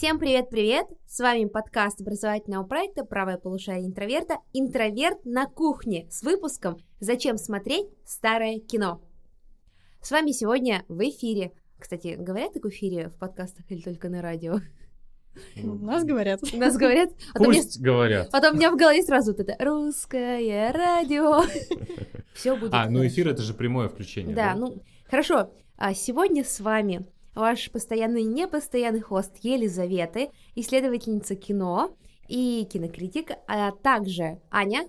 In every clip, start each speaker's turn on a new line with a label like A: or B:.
A: Всем привет-привет! С вами подкаст образовательного проекта «Правое полушарие интроверта» «Интроверт на кухне» с выпуском «Зачем смотреть старое кино?». С вами сегодня в эфире. Кстати, говорят так в эфире в подкастах или только на радио?
B: Нас говорят.
A: Нас говорят.
C: А Пусть мне... говорят.
A: Потом у меня в голове сразу вот это «Русское радио». Все будет
C: А, ну эфир — это же прямое включение,
A: да? Да, ну, хорошо. А сегодня с вами ваш постоянный и непостоянный хост Елизаветы, исследовательница кино и кинокритик, а также Аня.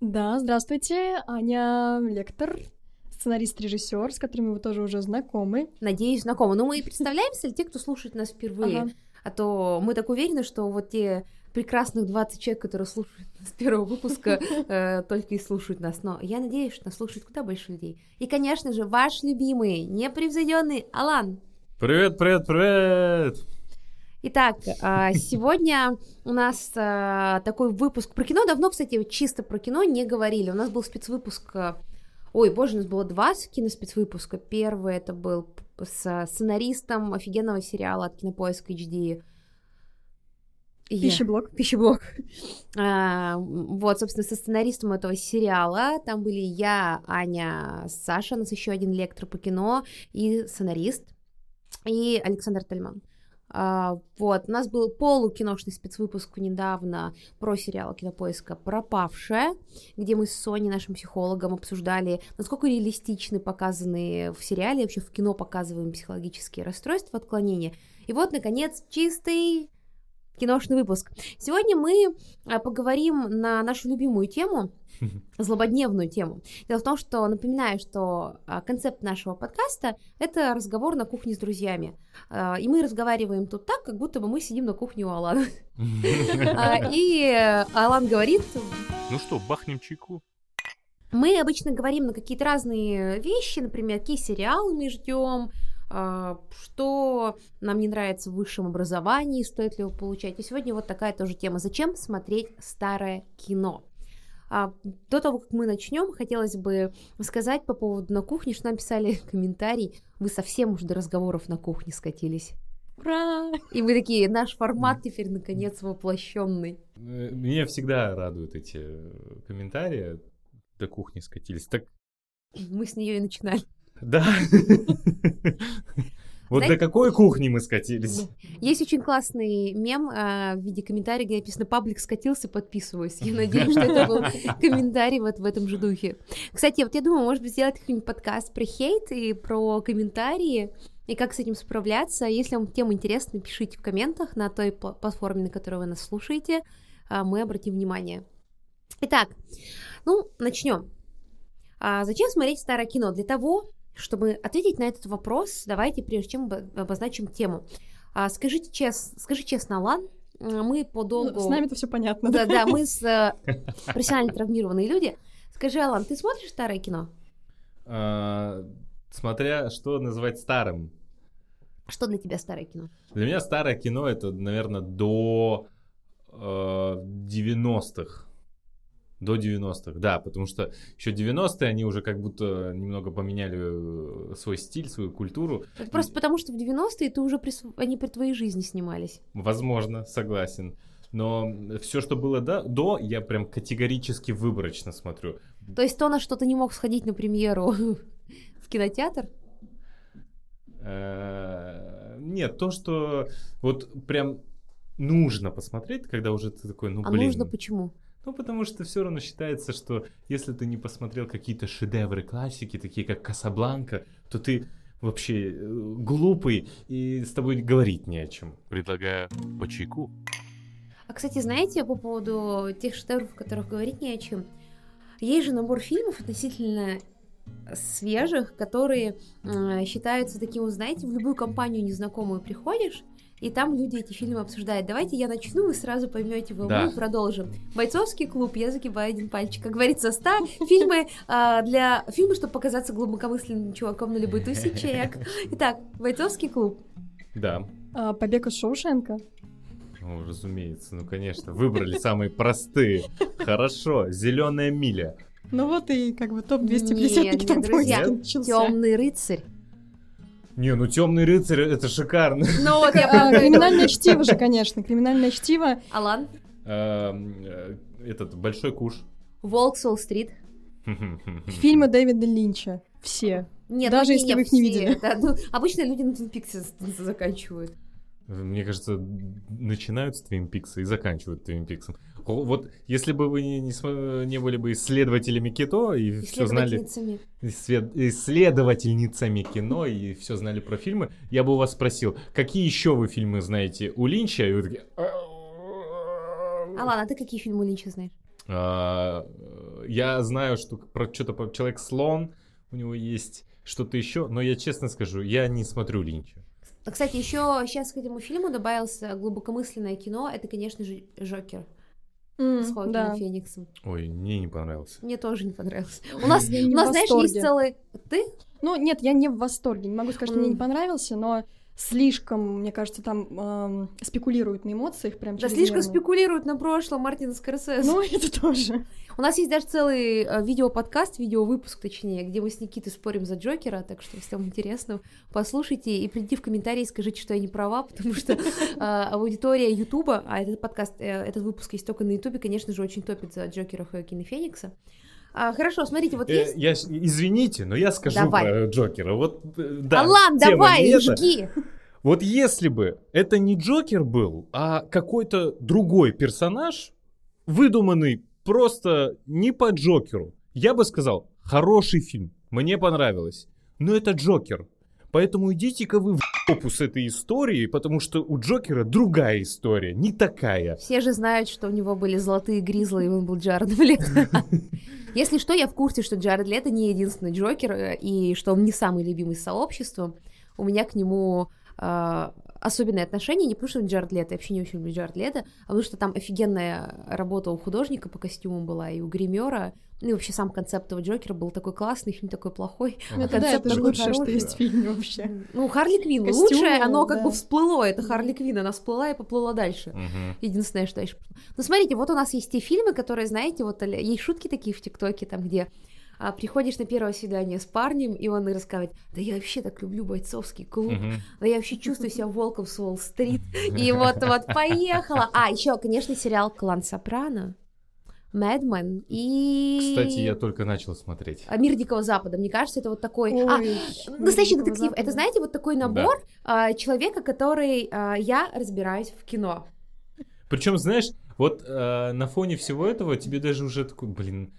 B: Да, здравствуйте, Аня лектор, сценарист-режиссер, с которыми вы тоже уже знакомы.
A: Надеюсь, знакомы. Ну, мы и представляемся те, кто слушает нас впервые. Ага. А то мы так уверены, что вот те прекрасных 20 человек, которые слушают с первого выпуска, э, только и слушают нас. Но я надеюсь, что нас слушает куда больше людей. И, конечно же, ваш любимый, непревзойденный Алан.
C: Привет, привет, привет!
A: Итак, а, сегодня у нас а, такой выпуск про кино. Давно, кстати, чисто про кино не говорили. У нас был спецвыпуск... А, ой, боже, у нас было два киноспецвыпуска. Первый это был с сценаристом офигенного сериала от Кинопоиск HD.
B: Пищеблок.
A: Пищеблок. А, вот, собственно, со сценаристом этого сериала. Там были я, Аня, Саша, у нас еще один лектор по кино и сценарист и Александр Тальман. Uh, вот, у нас был полукиношный спецвыпуск недавно про сериал Кинопоиска «Пропавшая», где мы с Соней, нашим психологом, обсуждали, насколько реалистичны показаны в сериале, вообще в кино показываем психологические расстройства, отклонения. И вот, наконец, чистый киношный выпуск. Сегодня мы а, поговорим на нашу любимую тему, злободневную тему. Дело в том, что напоминаю, что а, концепт нашего подкаста — это разговор на кухне с друзьями. А, и мы разговариваем тут так, как будто бы мы сидим на кухне у Алана. И Алан говорит...
C: Ну что, бахнем чайку?
A: Мы обычно говорим на какие-то разные вещи, например, какие сериалы мы ждем, что нам не нравится в высшем образовании, стоит ли его получать. И сегодня вот такая тоже тема. Зачем смотреть старое кино? А, до того, как мы начнем, хотелось бы сказать по поводу на кухне, что нам писали комментарий. Вы совсем уже до разговоров на кухне скатились.
B: Ура!
A: И мы такие, наш формат теперь наконец воплощенный.
C: Э, меня всегда радуют эти э, комментарии. До кухни скатились. Так
A: мы с нее и начинали.
C: Да. Вот Знаете, до какой кухни мы скатились?
A: Есть очень классный мем э, в виде комментария, где написано «Паблик скатился, подписываюсь». Я надеюсь, что это был комментарий вот в этом же духе. Кстати, вот я думаю, может быть, сделать какой-нибудь подкаст про хейт и про комментарии, и как с этим справляться. Если вам тема интересна, пишите в комментах на той платформе, на которой вы нас слушаете. Э, мы обратим внимание. Итак, ну, начнем. А зачем смотреть старое кино? Для того, чтобы ответить на этот вопрос, давайте, прежде чем обозначим тему. А, скажите честно, скажи честно, Алан, мы по долгу... Ну,
B: с нами это все понятно.
A: Да, да, мы с э, профессионально травмированные люди. Скажи, Алан, ты смотришь старое кино?
C: А, смотря что называть старым.
A: Что для тебя старое кино?
C: Для меня старое кино это, наверное, до э, 90-х. До 90-х, да, потому что еще 90-е они уже как будто немного поменяли э, свой стиль, свою культуру.
A: Просто потому, что в 90-е ты уже при... они при твоей жизни снимались.
C: Возможно, согласен. Но все, что было до, до, я прям категорически выборочно смотрю.
A: То есть то, на что ты не мог сходить на премьеру в кинотеатр?
C: Э, нет, то, что вот прям нужно посмотреть, когда уже ты такой, ну блин.
A: А нужно почему?
C: Ну, потому что все равно считается, что если ты не посмотрел какие-то шедевры классики, такие как Касабланка, то ты вообще э, глупый и с тобой говорить не о чем. Предлагаю по чайку.
A: А, кстати, знаете, по поводу тех шедевров, о которых говорить не о чем, есть же набор фильмов относительно свежих, которые э, считаются таким, знаете, в любую компанию незнакомую приходишь, и там люди эти фильмы обсуждают. Давайте я начну, вы сразу поймете, вы да. мы продолжим. Бойцовский клуб, я загибаю один пальчик. Как говорится, ста фильмы а, для фильмы, чтобы показаться глубокомысленным чуваком на любой тусе чек. Итак, бойцовский клуб.
C: Да.
B: А, побег из Шоушенка.
C: Ну, разумеется, ну конечно, выбрали самые простые. Хорошо, зеленая миля.
B: Ну вот и как бы топ 250
A: Нет, нет, друзья, темный рыцарь.
C: Не, ну темный рыцарь это шикарно.
A: Ну вот я
B: А. Криминальное чтиво же, конечно. Криминальное чтиво.
A: Алан,
C: Эм, э, Этот большой куш.
A: Волк с Уолл-стрит.
B: Фильмы Дэвида Линча. Все.
A: Нет,
B: Даже
A: ну,
B: если
A: не
B: вы их не видели.
A: Ну, обычно люди на Twin Peaks заканчивают.
C: Мне кажется, начинают с Твин Пикса и заканчивают Твин Пиксом. Вот если бы вы не, не не были бы исследователями кино и все знали,
A: Исследовательницами.
C: исслед- исследовательницами кино и все знали про фильмы, я бы у вас спросил, какие еще вы фильмы знаете у Линча? И вы такие...
A: Алан, а ты какие фильмы Линча знаешь?
C: А, Я знаю, что про что-то про Человек-слон у него есть что-то еще, но я честно скажу, я не смотрю Линча.
A: А, Кстати, еще сейчас к этому фильму добавился глубокомысленное кино. Это, конечно же, Жокер
B: М,
A: с Хоакином
B: да.
A: Фениксом.
C: Ой, мне не понравился.
A: Мне тоже не понравилось. У нас, у нас знаешь, есть целый... Ты?
B: Ну, нет, я не в восторге. Не могу сказать, что мне не понравился, но слишком, мне кажется, там эм, спекулируют на эмоциях прям
A: Да слишком спекулируют на прошлом Мартина Скорсезе.
B: Ну, это тоже.
A: У нас есть даже целый э, видеоподкаст, видеовыпуск, точнее, где мы с Никитой спорим за Джокера, так что, если вам интересно, послушайте и прийти в комментарии и скажите, что я не права, потому что э, аудитория Ютуба, а этот подкаст, э, этот выпуск есть только на Ютубе, конечно же, очень топит за Джокера Хоакина Феникса. А, хорошо, смотрите, вот
C: Э,
A: есть...
C: я, с- извините, но я скажу
A: Давай.
C: про Джокера. Вот, э, да,
A: Алан, давай,
C: не
A: жги!
C: Вот если бы это не Джокер был, а какой-то другой персонаж, выдуманный просто не по Джокеру, я бы сказал, хороший фильм, мне понравилось. Но это Джокер. Поэтому идите-ка вы в жопу с этой историей, потому что у Джокера другая история, не такая.
A: Все же знают, что у него были золотые гризлы, и он был Джаредом Лето. Если что, я в курсе, что Джаред Лето не единственный Джокер, э, и что он не самый любимый сообществом. У меня к нему э, особенное отношение, не потому что Джаред Лето, я вообще не очень люблю Джаред Лето, а потому что там офигенная работа у художника по костюмам была, и у гримера, ну и вообще сам концепт этого Джокера был такой классный, фильм такой плохой.
B: Ну, да, это же лучшее, что есть в фильме вообще.
A: Ну, Харли Квинн, лучшее, оно как
B: да.
A: бы всплыло, это Харли Квинн, она всплыла и поплыла дальше.
C: Мгм.
A: Единственное, что я еще... Ну, смотрите, вот у нас есть те фильмы, которые, знаете, вот а-ля- есть шутки такие в ТикТоке, там, где а, приходишь на первое свидание с парнем, и он и рассказывает, да я вообще так люблю бойцовский клуб, да я вообще чувствую себя волком с Уолл-стрит, и вот, вот, поехала. А, еще, конечно, сериал «Клан Сопрано», «Мэдмен» и...
C: Кстати, я только начал смотреть.
A: а, «Мир Дикого Запада». Мне кажется, это вот такой... А,
B: Ой,
A: Настоящий
B: Дикого
A: детектив.
B: Запада.
A: Это, знаете, вот такой набор а, человека, который а, я разбираюсь в кино.
C: Причем, знаешь, вот э, на фоне всего этого тебе даже уже такой, блин.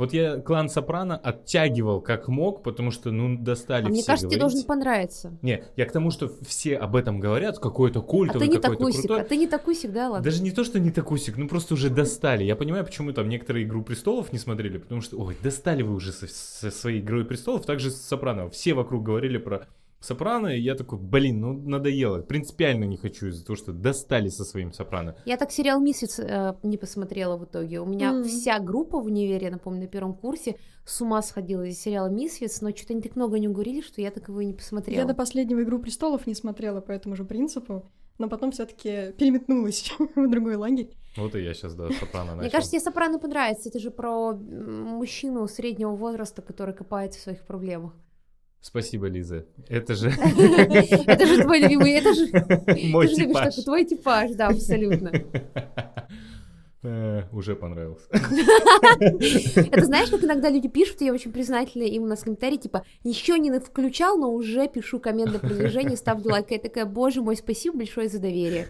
C: Вот я клан Сопрано оттягивал как мог, потому что, ну, достали
A: А мне
C: все
A: кажется, тебе
C: говорить.
A: должен понравиться.
C: Не, я к тому, что все об этом говорят, какой-то
A: А
C: культовый,
A: ты не
C: какой-то
A: такусик,
C: крутой.
A: а ты не такусик, да, ладно?
C: Даже не то, что не такусик, ну просто уже достали. Я понимаю, почему там некоторые «Игру престолов» не смотрели, потому что, ой, достали вы уже со, со своей «Игрой престолов», также с «Сопрано». Все вокруг говорили про «Сопрано», и я такой, блин, ну надоело. Принципиально не хочу из-за того, что достали со своим «Сопрано».
A: Я так сериал «Месяц» э, не посмотрела в итоге. У меня
B: М.
A: вся группа в универе, я напомню, на первом курсе с ума сходила из сериала «Мисфиц», но что-то они так много не уговорили, что я так его и не посмотрела.
B: Я до последнего «Игру престолов» не смотрела по этому же принципу, но потом все таки переметнулась в другой лагерь.
C: Вот и я сейчас, да, «Сопрано» начал.
A: Мне кажется, тебе «Сопрано» понравится. Это же про мужчину среднего возраста, который копается в своих проблемах.
C: Спасибо, Лиза. Это же
A: Это же твой любимый, это же...
C: мой типаж.
A: твой типаж, да, абсолютно.
C: Э, Уже понравился.
A: Это знаешь, как иногда люди пишут, я очень признательна им у нас комментарии, типа, еще не включал, но уже пишу коммент для продвижения, ставлю лайк. Я такая, боже мой, спасибо большое за доверие.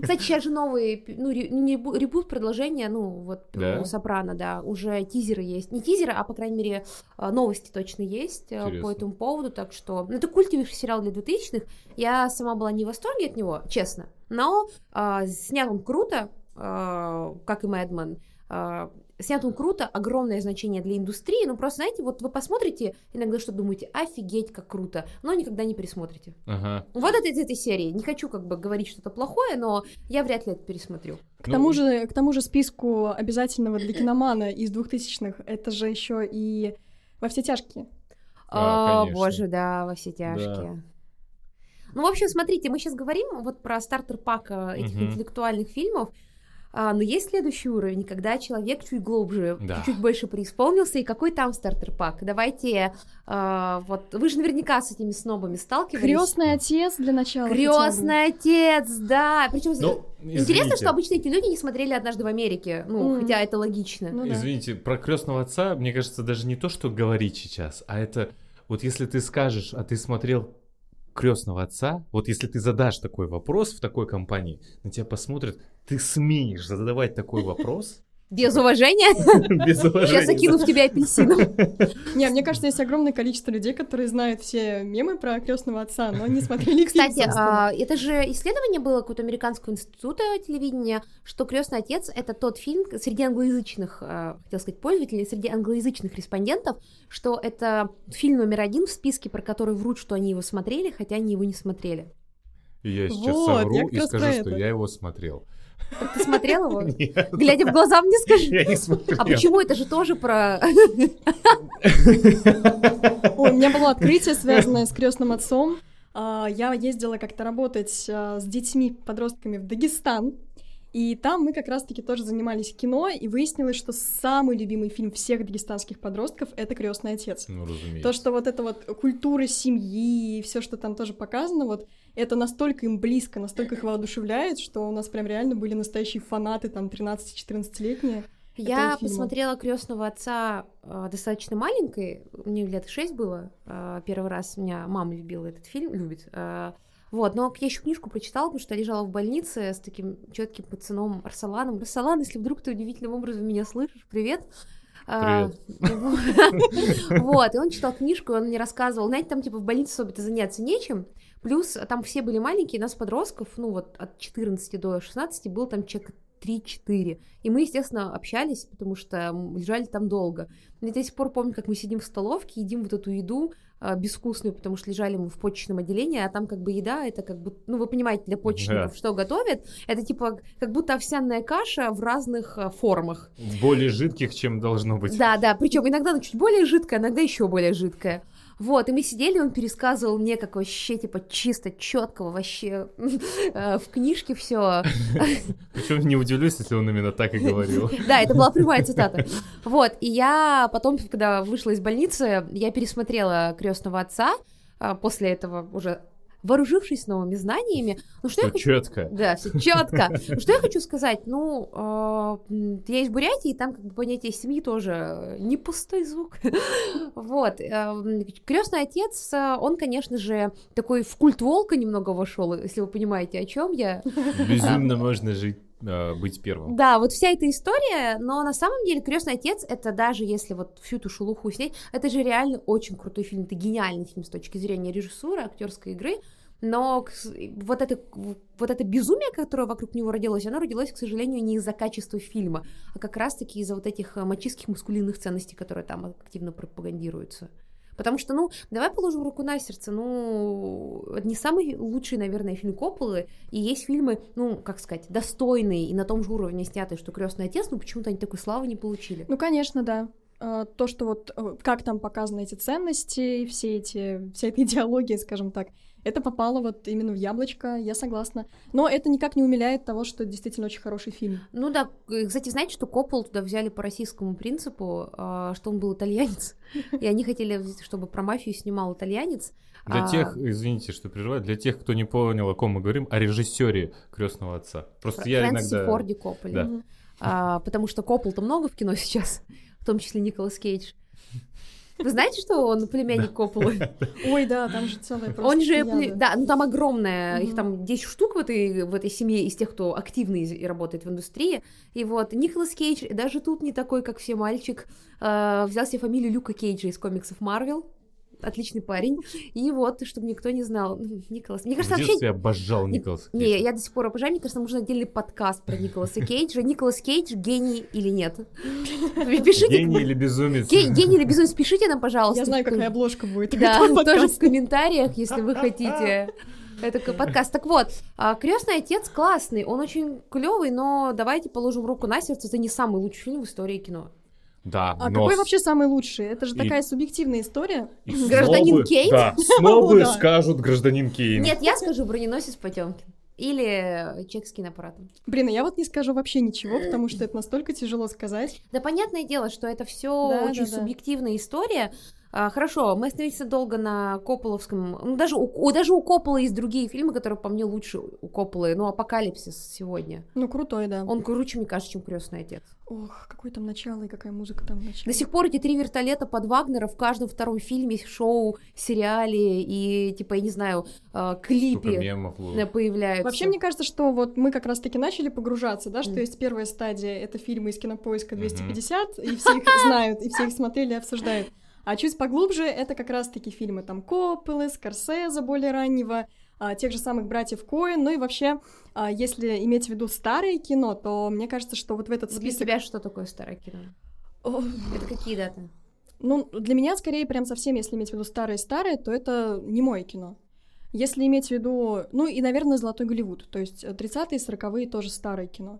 A: Кстати, сейчас же новый, ну, не ребу- ребут, продолжение, ну, вот у Сопрано, да, уже тизеры есть. Не тизеры, а, по крайней мере, а, новости точно есть а, по этому поводу, так что... Ну, это культовейший сериал для 2000-х. Я сама была не в восторге от него, честно, но а, снят он круто, как и Мэдмен. А, снят он круто, огромное значение для индустрии, ну просто, знаете, вот вы посмотрите иногда что думаете, офигеть, как круто, но никогда не пересмотрите.
C: Ага.
A: Вот это из этой серии. Не хочу как бы говорить что-то плохое, но я вряд ли это пересмотрю.
B: К
C: Ну,
B: тому же, к тому же списку обязательного для киномана из двухтысячных это же еще и во все тяжкие.
C: А,
A: О,
C: конечно.
A: боже, да, во все тяжкие. Ну, в общем, смотрите, мы сейчас говорим вот про стартер-пак этих интеллектуальных фильмов. А, но есть следующий уровень, когда человек чуть глубже,
C: Да.
A: чуть-чуть больше преисполнился, и какой там стартер-пак? Давайте, а, вот, вы же наверняка с этими снобами сталкивались.
B: Крестный отец для начала.
A: Крестный отец, да. Причем
C: Ну,
A: интересно,
C: извините.
A: что обычно эти люди не смотрели однажды в Америке. Ну,
B: Мгм.
A: хотя это логично.
B: Ну да.
C: Извините, про крестного отца, мне кажется, даже не то, что говорить сейчас, а это вот если ты скажешь, а ты смотрел крестного отца, вот если ты задашь такой вопрос в такой компании, на тебя посмотрят, ты смеешь задавать такой вопрос
A: Без уважения.
C: без уважения.
A: Я закину в тебя апельсином.
B: Не, мне кажется, есть огромное количество людей, которые знают все мемы про крестного отца, но не смотрели фильм,
A: Кстати, а, это же исследование было какого-то американского института телевидения, что Крестный отец это тот фильм среди англоязычных, а, хотел сказать, пользователей, среди англоязычных респондентов, что это фильм номер один в списке, про который врут, что они его смотрели, хотя они его не смотрели.
C: И я сейчас
B: Вот,
C: совру и скажу, что я его смотрел.
A: Так Ты смотрел его?
C: Нет,
A: Глядя в глаза мне скажи.
C: я не смотрел.
A: А почему это же тоже про...
B: У меня было открытие, связанное с крестным отцом. А, Я ездила как-то работать а, с детьми, подростками в Дагестан. И там мы как раз-таки тоже занимались кино, и выяснилось, что самый любимый фильм всех дагестанских подростков — это «Крестный отец».
C: Ну, разумеется.
B: То, что вот эта вот культура семьи и все, что там тоже показано, вот это настолько им близко, настолько их воодушевляет, что у нас прям реально были настоящие фанаты, там, 13-14-летние.
A: Я посмотрела крестного отца э, достаточно маленькой, мне лет шесть было. э, первый раз у меня мама любила этот фильм, любит. э, вот, но я еще книжку прочитала, потому что я лежала в больнице с таким четким пацаном Арсаланом. Арсалан, если вдруг ты удивительным образом меня слышишь, привет. А, Вот, и он читал книжку, и он мне рассказывал, знаете, там типа в больнице особо-то заняться нечем, плюс там все были маленькие, нас подростков, ну вот от 14 до 16 был там человек 3-4. И мы, естественно, общались, потому что лежали там долго. Я до сих пор помню, как мы сидим в столовке, едим вот эту еду а, безвкусную, потому что лежали мы в почечном отделении, а там как бы еда, это как бы, ну вы понимаете, для почечников,
C: Да.
A: что готовят, это типа как будто овсяная каша в разных а, формах.
C: Более жидких, чем должно быть.
A: Да, да, причем иногда она чуть более жидкая, иногда еще более жидкая. Вот, и мы сидели, он пересказывал мне, как вообще, типа, чисто, четкого вообще э, в книжке все.
C: Причем не удивлюсь, если он именно так и говорил.
A: Да, это была прямая цитата. Вот, и я потом, когда вышла из больницы, я пересмотрела крестного отца а, после этого уже вооружившись новыми знаниями. Ну что я хочу
C: Четко.
A: Да, все четко. Что я хочу сказать? Ну, м, я из Бурятии, и там как бы понятие семьи тоже э, не пустой звук. Вот. Крестный отец, э, он, конечно же, такой в культ волка немного вошел, если вы понимаете, о чем я.
C: Безумно можно жить, э, быть первым.
A: Да, вот вся эта история, но на самом деле Крестный отец это даже если вот всю эту шелуху снять, это же реально очень крутой фильм, это гениальный фильм с точки зрения режиссуры, актерской игры. Но вот это, вот это безумие, которое вокруг него родилось, оно родилось, к сожалению, не из-за качества фильма, а как раз-таки из-за вот этих э, мачистских маскулинных ценностей, которые там активно пропагандируются. Потому что, ну, давай положим руку на сердце, ну, не самый лучший, наверное, фильм Копполы, и есть фильмы, ну, как сказать, достойные и на том же уровне снятые, что Крестный отец, но почему-то они такой славы не получили.
B: Ну, конечно, да. А, То, что вот э, как там показаны эти ценности, все эти, вся эта идеология, скажем так, это попало вот именно в яблочко, я согласна. Но это никак не умиляет того, что это действительно очень хороший фильм.
A: Ну да, э, кстати, знаете, что Коппол туда взяли по российскому принципу, а, что он был итальянец, и они хотели, чтобы про мафию снимал итальянец.
C: Для
A: А,
C: тех, извините, что прерываю, для тех, кто не понял, о ком мы говорим, о режиссере крестного отца. Просто
A: Фр-
C: я иногда.
A: Форде Копполе.
C: Да.
A: А, потому что Коппол-то много в кино сейчас, в том числе Николас Кейдж. Вы знаете, что он племянник Копполы?
B: Ой, да, там же целая просто
A: Он же, пле- да, ну там огромная, их там 10 штук в этой, в этой семье из тех, кто активно из- и работает в индустрии. И вот Николас Кейдж даже тут не такой, как все мальчик, э, взял себе фамилию Люка Кейджа из комиксов Марвел. Отличный парень. И вот, чтобы никто не знал, Николас. Мне
C: В
A: кажется, вообще...
C: детстве обожал Николаса
A: Не,
C: Кейджа.
A: я до сих пор обожаю, мне кажется, нужен отдельный подкаст про Николаса Кейджа. Николас Кейдж гений или нет? Пишите.
C: Гений или безумец?
A: Ге- Гений или безумец, пишите нам, пожалуйста.
B: Я знаю, какая обложка будет.
A: Да, тоже в комментариях, если вы хотите. Это подкаст. Так вот, Крестный отец классный, он очень клевый, но давайте положим руку на сердце, это не самый лучший фильм в истории кино.
C: Да,
B: А
C: но
B: какой вообще самый лучший? Это же
C: И-
B: такая субъективная история.
C: и
A: Гражданин
C: снобы-
A: Кейн?
C: Да, снобы
B: Да.
C: скажут гражданин Кейн.
A: Нет, я скажу броненосец Потемкин. или чек с киноаппаратом.
B: Блин, а я вот не скажу вообще ничего, потому что это настолько тяжело сказать.
A: Да, понятное дело, что это все
B: Да,
A: очень
B: да, да.
A: субъективная история. А, хорошо, мы остановились долго на Копполовском. Ну, даже у, даже у Коппола есть другие фильмы, которые по мне лучше у Копполы. Ну, Апокалипсис сегодня.
B: Ну, крутой, да.
A: Он круче, мне кажется, чем крестный отец.
B: Ох, какое там начало и какая музыка там в начале.
A: До сих пор эти три вертолета под Вагнера в каждом втором фильме, шоу, сериале и, типа, я не знаю,
C: Столько
A: клипе
C: мемов
A: появляются.
B: Вообще, мне кажется, что вот мы как раз-таки начали погружаться, да, что
A: Мгм.
B: есть первая стадия, это фильмы из кинопоиска
C: Мгм.
B: 250, и все их знают, и все их смотрели и обсуждают. А чуть поглубже это как раз-таки фильмы там Копполы, Скорсезе более раннего, а, тех же самых братьев Коэн, ну и вообще, а, если иметь в виду старое кино, то мне кажется, что вот в этот
A: для
B: список...
A: тебя что такое старое кино? Это какие даты?
B: Ну, для меня скорее прям совсем, если иметь в виду старое-старое, то это не мое кино. Если иметь в виду, ну и, наверное, «Золотой Голливуд», то есть э, 30-е, 40-е тоже старое кино.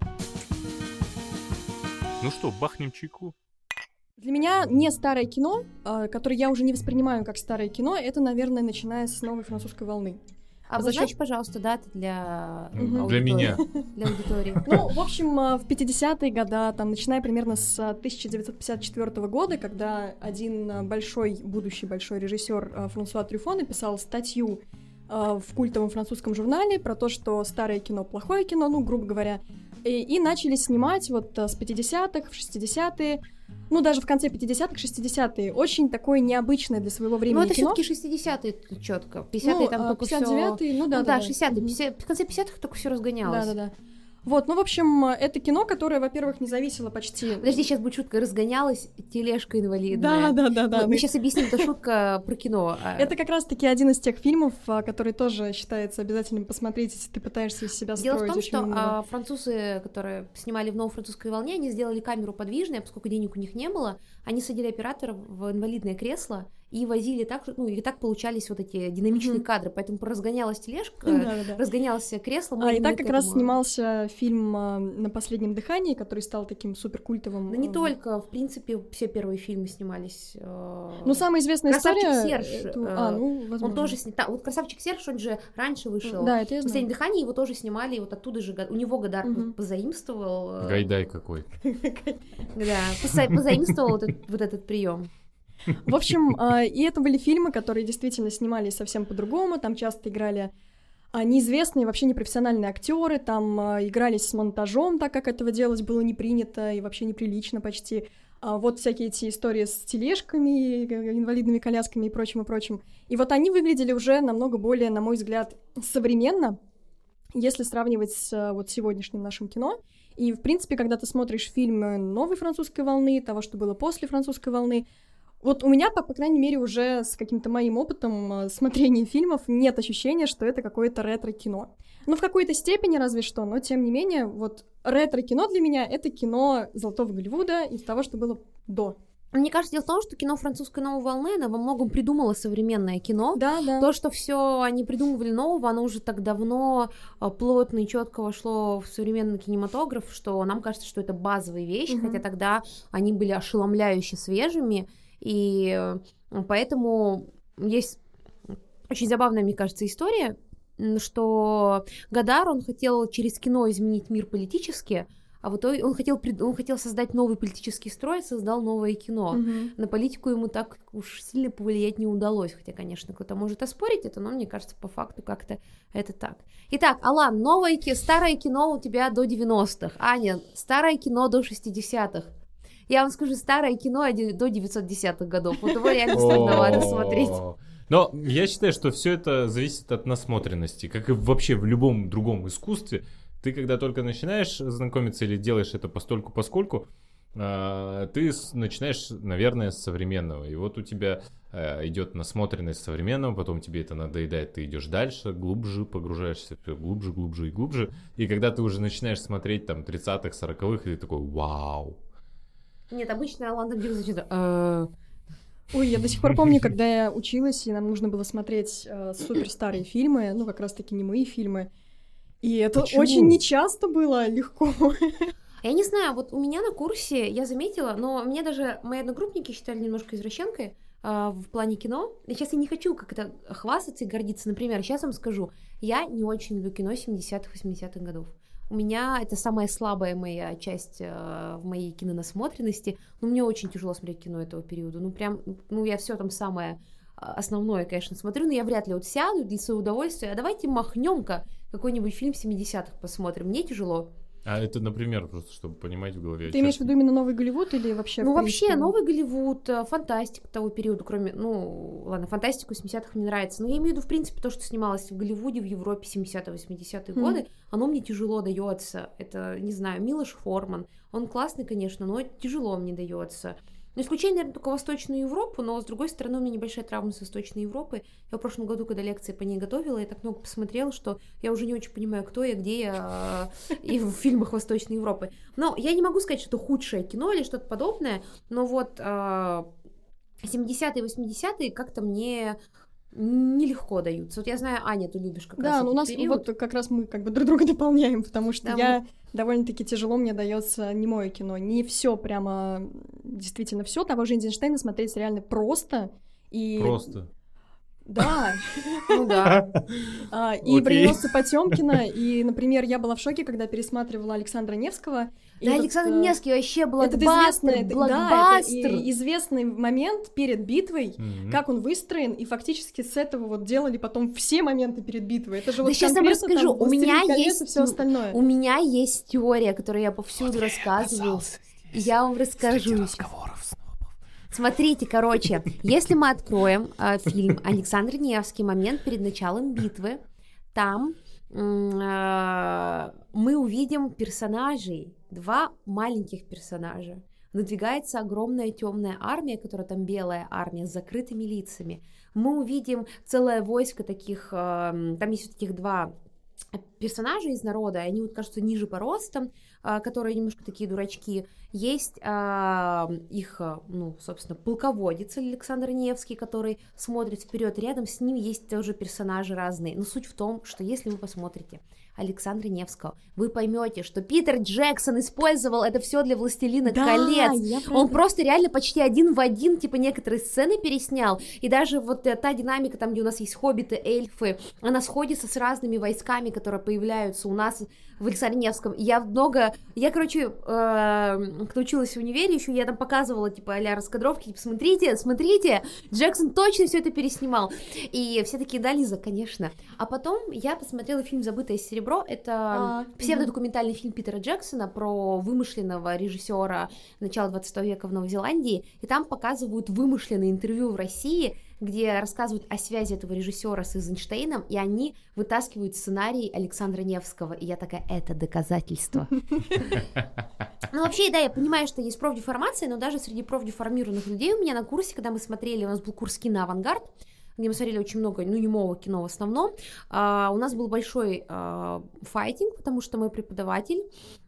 C: Ну что, бахнем чайку?
B: Для меня не старое кино, э, которое я уже не воспринимаю как старое кино, это, наверное, начиная с новой французской волны.
A: А
B: За
A: Обозначь, пожалуйста, даты для
B: Мгм.
C: Для
A: аудитории,
C: меня.
A: Для аудитории.
B: Ну, в общем, э, в 50-е годы, там, начиная примерно с э, 1954 года, когда один э, большой, будущий большой режиссер э, Франсуа Трюфо написал статью э, в культовом французском журнале про то, что старое кино плохое кино, ну, грубо говоря, и, и начали снимать вот э, с 50-х в 60-е, ну, даже в конце 50-х, 60-е, очень такое необычное для своего времени
A: Ну, это все-таки 60-е тут четко. 50-е
B: Ну,
A: там
B: а,
A: только все.
B: 59-е, ну да,
A: Ну
B: да,
A: да, 60-е.
B: Мгм.
A: 50 В конце 50-х только все разгонялось.
B: Да, да, да. Вот, ну, в общем, это кино, которое, во-первых, не зависело почти...
A: Подожди, сейчас будет шутка. Разгонялась тележка инвалидная.
B: Да, да, да, да.
A: Мы, сейчас объясним, это шутка про кино. а-
B: Это как раз-таки один из тех фильмов, а, который тоже считается обязательным посмотреть, если ты пытаешься из себя
A: Дело в
B: строить
A: том,
B: очень
A: что
B: умного.
A: а, французы, которые снимали в новой французской волне, они сделали камеру подвижной, поскольку денег у них не было, они садили оператора в инвалидное кресло и возили так, ну и так получались вот эти динамичные
B: Мгм.
A: кадры, поэтому разгонялась тележка,
B: Да-да-да.
A: разгонялось кресло.
B: А, и так как раз
A: этому-
B: снимался фильм а, «На последнем дыхании», который стал таким суперкультовым.
A: Да не
B: а,
A: только, в принципе, все первые фильмы снимались. э,
B: Ну, самая известная
A: «Красавчик
B: история...
A: Серж»,
B: это-
A: э,
B: А, ну,
A: Он
B: возможно.
A: тоже сня- та- Вот красавчик Серж, он же раньше вышел.
B: Да, это я знаю.
A: Последнее дыхание его тоже снимали, и вот оттуда же у него Годар
B: Мгм.
A: позаимствовал. э,
C: Гайдай какой.
A: Да, поза- позаимствовал вот этот прием.
B: В общем, а, и это были фильмы, которые действительно снимались совсем по-другому. Там часто играли а, неизвестные, вообще непрофессиональные актеры, там а, игрались с монтажом, так как этого делать было не принято и вообще неприлично почти. Вот всякие эти истории с тележками, г- инвалидными колясками и прочим, и прочим. И вот они выглядели уже намного более, на мой взгляд, современно, если сравнивать с а, вот сегодняшним нашим кино. И, в принципе, когда ты смотришь фильмы новой французской волны, того, что было после французской волны, вот у меня, по, по крайней мере, уже с каким-то моим опытом э, смотрения фильмов нет ощущения, что это какое-то ретро-кино. Ну, в какой-то степени разве что, но тем не менее, вот ретро-кино для меня — это кино Золотого Голливуда и того, что было до.
A: Мне кажется, дело в том, что кино французской новой волны, оно во многом придумало современное кино.
B: Да, да.
A: То, что все они придумывали нового, оно уже так давно а, плотно и четко вошло в современный кинематограф, что нам кажется, что это базовые вещи,
B: Мгм.
A: хотя тогда они были ошеломляюще свежими, и э, поэтому есть очень забавная, мне кажется, история, что Гадар, он хотел через кино изменить мир политически, а в итоге он хотел, он хотел создать новый политический строй, создал новое кино.
B: Мгм.
A: На политику ему так уж сильно повлиять не удалось, хотя, конечно, кто-то может оспорить это, но мне кажется, по факту как-то это так. Итак, Алан, новое старое кино у тебя до 90-х. Аня, старое кино до 60-х. Я вам скажу, старое кино до 910-х годов. Вот его реально сложновато смотреть.
C: Но я считаю, что все это зависит от насмотренности, как и вообще в любом другом искусстве. Ты когда только начинаешь знакомиться или делаешь это постольку поскольку, а, ты начинаешь, наверное, с современного. И вот у тебя а, идет насмотренность современного, потом тебе это надоедает, ты идешь дальше, глубже погружаешься, всё глубже, глубже и глубже. И когда ты уже начинаешь смотреть там 30-х, 40-х, ты такой, вау.
A: Нет, обычно Алан там делает что-то... «Э,
B: Ой, я до сих пор помню, когда я училась, и нам нужно было смотреть э, супер старые фильмы, ну, как раз-таки немые фильмы. И это
C: Почему?
B: очень нечасто было легко.
A: Я не знаю, вот у меня на курсе я заметила, но меня даже мои одногруппники считали немножко извращенкой, а, в плане кино. И сейчас я не хочу как-то хвастаться и гордиться. Например, сейчас вам скажу, я не очень люблю кино 70-х, 80-х годов. У меня это самая слабая моя часть э, в моей кинонасмотренности. Но мне очень тяжело смотреть кино этого периода. Ну, прям, ну, я все там самое а, основное, конечно, смотрю, но я вряд ли вот сяду для своего удовольствия. А давайте махнем-ка какой-нибудь фильм 70-х посмотрим. Мне тяжело.
C: А это, например, просто чтобы понимать в голове.
B: Ты имеешь в виду именно новый Голливуд или вообще?
A: Ну, вообще, новый Голливуд, э, фантастика того периода, кроме, ну, ладно, фантастику 70-х мне нравится, но я имею в виду, в принципе, то, что снималось в Голливуде, в Европе 70-е, 80-е mm. годы, оно мне тяжело дается. Это, не знаю, Милош Форман, он классный, конечно, но тяжело мне дается. Ну, исключение, наверное, только Восточную Европу, но, с другой стороны, у меня небольшая травма с Восточной Европой. Я в прошлом году, когда лекции по ней готовила, я так много посмотрела, что я уже не очень понимаю, кто я, где я, и в фильмах Восточной Европы. Но я не могу сказать, что это худшее кино или что-то подобное, но вот 70-е, 80-е как-то мне нелегко даются. Вот я знаю, Аня, ты любишь как
B: да,
A: раз
B: Да, ну у нас
A: период.
B: вот как раз мы как бы друг друга дополняем, потому что да, я мы... довольно-таки тяжело мне дается немое кино. Не все прямо действительно все. Того же Эйнштейна смотреть реально просто. И...
C: Просто.
B: Да.
A: Ну да.
B: А, и броненосцы Потемкина. И, например, я была в шоке, когда пересматривала Александра Невского.
A: Да, Александр э, Невский вообще
B: блокбастер,
A: это известный,
B: да, это известный момент перед битвой, как он выстроен, и фактически с этого вот делали потом все моменты перед битвой. Это же вот
A: сейчас я вам расскажу, у меня есть
B: все остальное.
A: У меня есть теория, которую я повсюду рассказываю. Я вам расскажу.
C: разговоров
A: Смотрите, короче, если мы откроем э, фильм Александр Невский «Момент перед началом битвы», там э, мы увидим персонажей, два маленьких персонажа. Надвигается огромная темная армия, которая там белая армия с закрытыми лицами. Мы увидим целое войско таких, э, там есть вот таких два персонажа из народа, они вот кажутся ниже по ростам, которые немножко такие дурачки. Есть а, их, а, ну, собственно, полководец Александр Невский, который смотрит вперед. Рядом с ним есть тоже персонажи разные. Но суть в том, что если вы посмотрите Александра Невского, вы поймете, что Питер Джексон использовал это все для «Властелина да, колец». Он просто реально почти один в один, типа, некоторые сцены переснял, и даже вот э, та динамика, там, где у нас есть хоббиты, эльфы, она сходится с разными войсками, которые появляются у нас в Александре Невском. Я много... Я, короче, э, когда училась в универе, еще я там показывала, типа, а раскадровки, типа, смотрите, смотрите, Джексон точно все это переснимал. И все такие, да, Лиза, конечно. А потом я посмотрела фильм «Забытое серебро». Это а, псевдодокументальный угу. фильм Питера Джексона про вымышленного режиссера начала 20 века в Новой Зеландии. И там показывают вымышленное интервью в России, где рассказывают о связи этого режиссера с Эйзенштейном, и они вытаскивают сценарий Александра Невского. И я такая, это доказательство. Ну, вообще, да, я понимаю, что есть профдеформация, но даже среди профдеформированных людей у меня на курсе, когда мы смотрели, у нас был курс кино «Авангард», где мы смотрели очень много, ну, немого кино в основном, а, у нас был большой а, файтинг, потому что мой преподаватель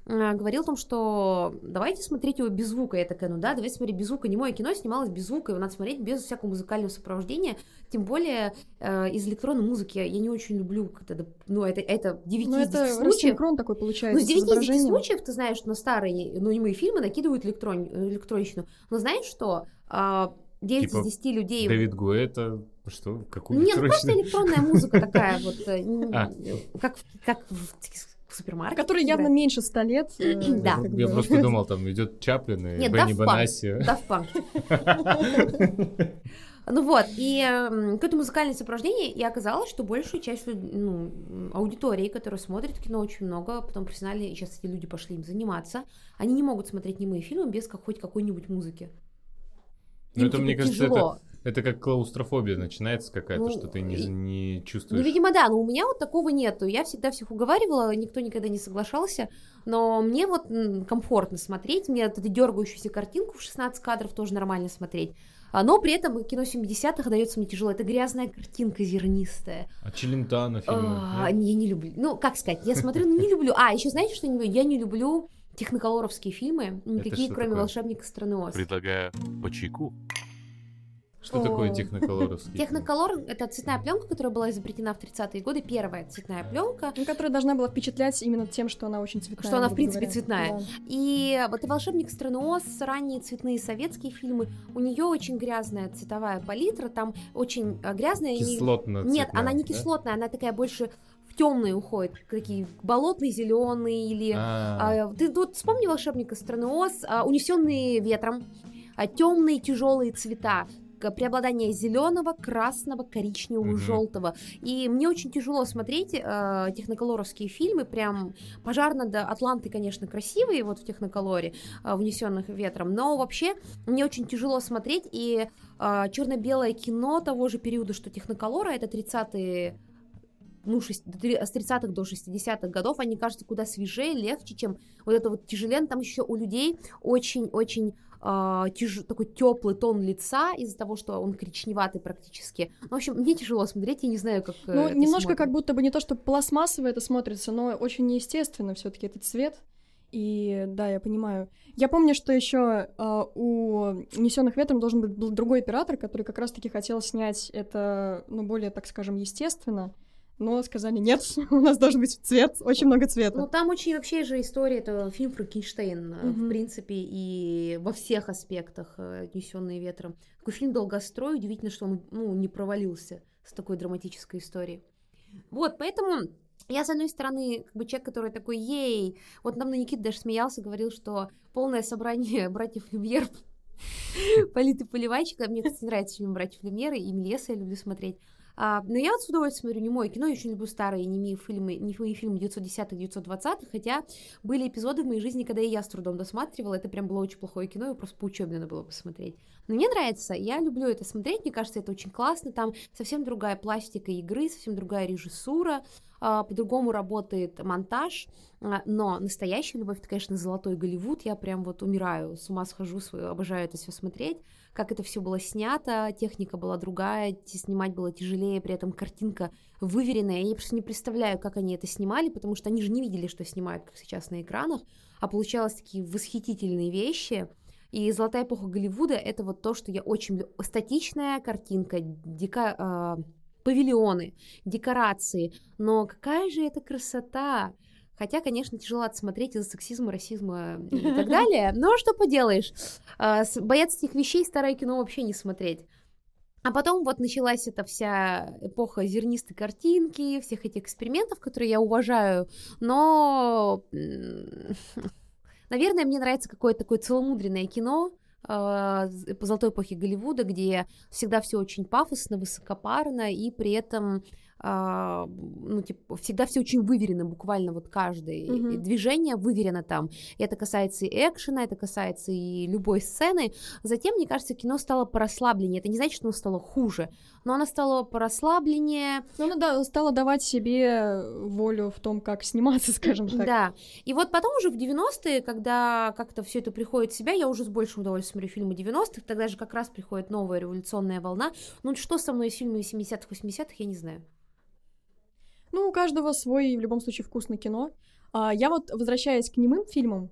A: а, говорил о том, что давайте смотреть его без звука. Я такая, ну да, давайте смотреть без звука. Не мое кино снималось без звука, его надо смотреть без всякого музыкального сопровождения. Тем более э, из электронной музыки я, я не очень люблю, когда, ну, это, это 9
B: ну,
A: из 10
B: это
A: случаев.
B: такой
A: ну,
B: получается.
A: Ну, 9 из 10 случаев, ты знаешь, на старые, ну, немые фильмы накидывают электрон, электронщину. Но знаешь что? 9 типа из 10 людей...
C: Дэвид Гуэта, что, какую
A: Нет, ну просто электронная музыка такая вот, э, а. как, в супермаркете.
B: Который явно меньше 100 лет.
A: Э, да.
C: Я просто думал, там идет Чаплин и Бенни Банаси.
A: Punk. Ну вот, и э, какое-то музыкальное сопровождение, и оказалось, что большую часть ну, аудитории, которая смотрит кино очень много, потом профессиональные, сейчас эти люди пошли им заниматься, они не могут смотреть немые фильмы без как, хоть какой-нибудь музыки.
C: Ну, это, типа, мне кажется, это, это как клаустрофобия начинается какая-то, ну, что ты не, не чувствуешь.
A: Ну, видимо, да, но у меня вот такого нету. Я всегда всех уговаривала, никто никогда не соглашался, но мне вот комфортно смотреть, мне эту дергающуюся картинку в 16 кадров тоже нормально смотреть. А, но при этом кино 70-х дается мне тяжело. Это грязная картинка зернистая.
C: А Челентано фильмы?
A: А, я не люблю. Ну, как сказать, я смотрю, но не люблю. А, еще знаете, что я не люблю техноколоровские фильмы, никакие, кроме такое? «Волшебника страны Оз».
C: Предлагаю по чайку. Что такое техноколоровский?
A: Техноколор — это цветная пленка, которая была изобретена в 30-е годы, первая цветная пленка.
B: Ну, которая должна была впечатлять именно тем, что она очень цветная.
A: Что она, в принципе,
B: говоря.
A: цветная.
B: Да.
A: И вот и «Волшебник страны Оз», ранние цветные советские фильмы, у нее очень грязная цветовая палитра, там очень э, грязная. и не- Нет, она не кислотная, она такая больше в темные уходит, такие болотный зеленый или...
C: А,
A: А, ты тут вспомни волшебника страны Оз, а, унесенные ветром, темные тяжелые цвета преобладание зеленого, красного, коричневого,
C: Мгм.
A: желтого. И мне очень тяжело смотреть э, техноколоровские фильмы. Прям пожар над Атлантой, конечно, красивые вот в техноколоре, э, внесенных ветром. Но вообще мне очень тяжело смотреть. И черно-белое кино того же периода, что техноколора, это 30-е ну, с 30-х до 60-х годов, они кажутся куда свежее, легче, чем вот это вот тяжелен. Там еще у людей очень-очень а, тяж- такой теплый тон лица из-за того, что он коричневатый практически. Ну, в общем, мне тяжело смотреть, я не знаю, как э,
B: Ну,
A: это
B: немножко
A: смотрят.
B: как будто бы не то, что пластмассово это смотрится, но очень неестественно все-таки этот цвет. И да, я понимаю. Я помню, что еще у Несенных ветром должен быть был другой оператор, который как раз-таки хотел снять это, ну, более, так скажем, естественно. Но сказали, нет, у нас должен быть цвет, очень много цвета.
A: Ну, там очень вообще же история, это фильм Франкенштейн, э, в принципе, и во всех аспектах «Несенные ветром». Такой фильм долгострой, удивительно, что он, ну, не провалился с такой драматической историей. Вот, поэтому я, с одной стороны, как бы человек, который такой, ей, вот нам на Никита даже смеялся, говорил, что полное собрание братьев Люмьер Политы Поливайчика. Мне, кстати, нравится фильм «Братьев Люмьер», и Мельеса я люблю смотреть. А, но я вот с удовольствием смотрю немое кино, я очень люблю старые немые фильмы, немые фильмы 910-920-х, хотя были эпизоды в моей жизни, когда и я с трудом досматривала, это прям было очень плохое кино, его просто по учебе надо было посмотреть. Но мне нравится, я люблю это смотреть, мне кажется, это очень классно, там совсем другая пластика игры, совсем другая режиссура, а, по-другому работает монтаж, а, но настоящая любовь, это, конечно, золотой Голливуд, я прям вот умираю, с ума схожу, обожаю это все смотреть, как это все было снято, техника была другая, снимать было тяжелее, при этом картинка выверенная. Я просто не представляю, как они это снимали, потому что они же не видели, что снимают, как сейчас на экранах, а получалось такие восхитительные вещи. И «Золотая эпоха Голливуда» — это вот то, что я очень люблю. Статичная картинка, дика... а, павильоны, декорации. Но какая же это красота! Хотя, конечно, тяжело отсмотреть из-за сексизма, расизма и так далее. Но что поделаешь? А, Бояться этих вещей старое кино вообще не смотреть. А потом вот началась эта вся эпоха зернистой картинки, всех этих экспериментов, которые я уважаю, но, наверное, мне нравится какое-то такое целомудренное кино, а, по золотой эпохе Голливуда, где всегда все очень пафосно, высокопарно, и при этом а, ну, типа, всегда все очень выверено, буквально вот каждое
B: Мгм.
A: движение выверено там. И это касается и экшена, это касается и любой сцены. Затем, мне кажется, кино стало порасслабленнее. Это не значит, что оно стало хуже, но оно стало порасслабленнее.
B: Ну, она да, стала давать себе волю в том, как сниматься, скажем так.
A: Да. И вот потом уже в 90-е, когда как-то все это приходит в себя, я уже с большим удовольствием смотрю фильмы 90-х, тогда же как раз приходит новая революционная волна. Ну, что со мной с фильмами 70-х, 80-х, я не знаю.
B: Ну, у каждого свой, в любом случае, вкус на кино. А, я вот, возвращаясь к немым фильмам,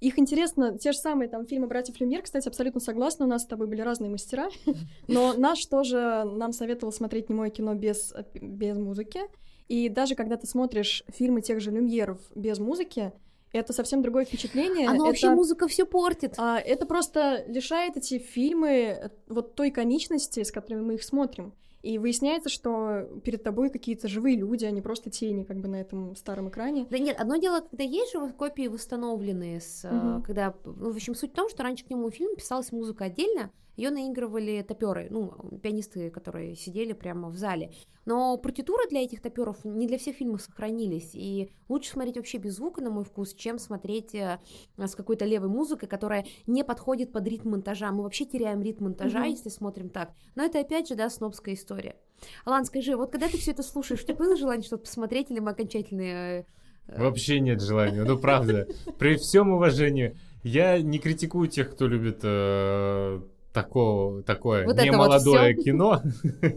B: их интересно, те же самые там фильмы «Братьев Люмьер», кстати, абсолютно согласна, у нас с тобой были разные мастера, но наш тоже нам советовал смотреть немое кино без, без музыки, и даже когда ты смотришь фильмы тех же Люмьеров без музыки, это совсем другое впечатление.
A: Вообще
B: это...
A: музыка все портит.
B: А, это просто лишает эти фильмы вот той комичности, с которыми мы их смотрим. И выясняется, что перед тобой какие-то живые люди, а не просто тени, как бы на этом старом экране.
A: Да нет, одно дело, когда есть же копии восстановленные, с,
B: Мгм.
A: когда, ну, в общем, суть в том, что раньше к нему фильм писалась музыка отдельно, ее наигрывали топеры, ну, пианисты, которые сидели прямо в зале. Но партитуры для этих топеров не для всех фильмов сохранились, и лучше смотреть вообще без звука, на мой вкус, чем смотреть э, с какой-то левой музыкой, которая не подходит под ритм монтажа. Мы вообще теряем ритм монтажа,
B: Мгм.
A: если смотрим так. Но это опять же, да, снобская история. Алан, скажи, вот когда ты все это слушаешь, у тебя было желание что-то посмотреть, или мы окончательные э,
C: Вообще нет желания, ну правда. При всем уважении, я не критикую тех, кто любит э, такого, такое
A: Вот вот
C: немолодое
A: всё.
C: кино.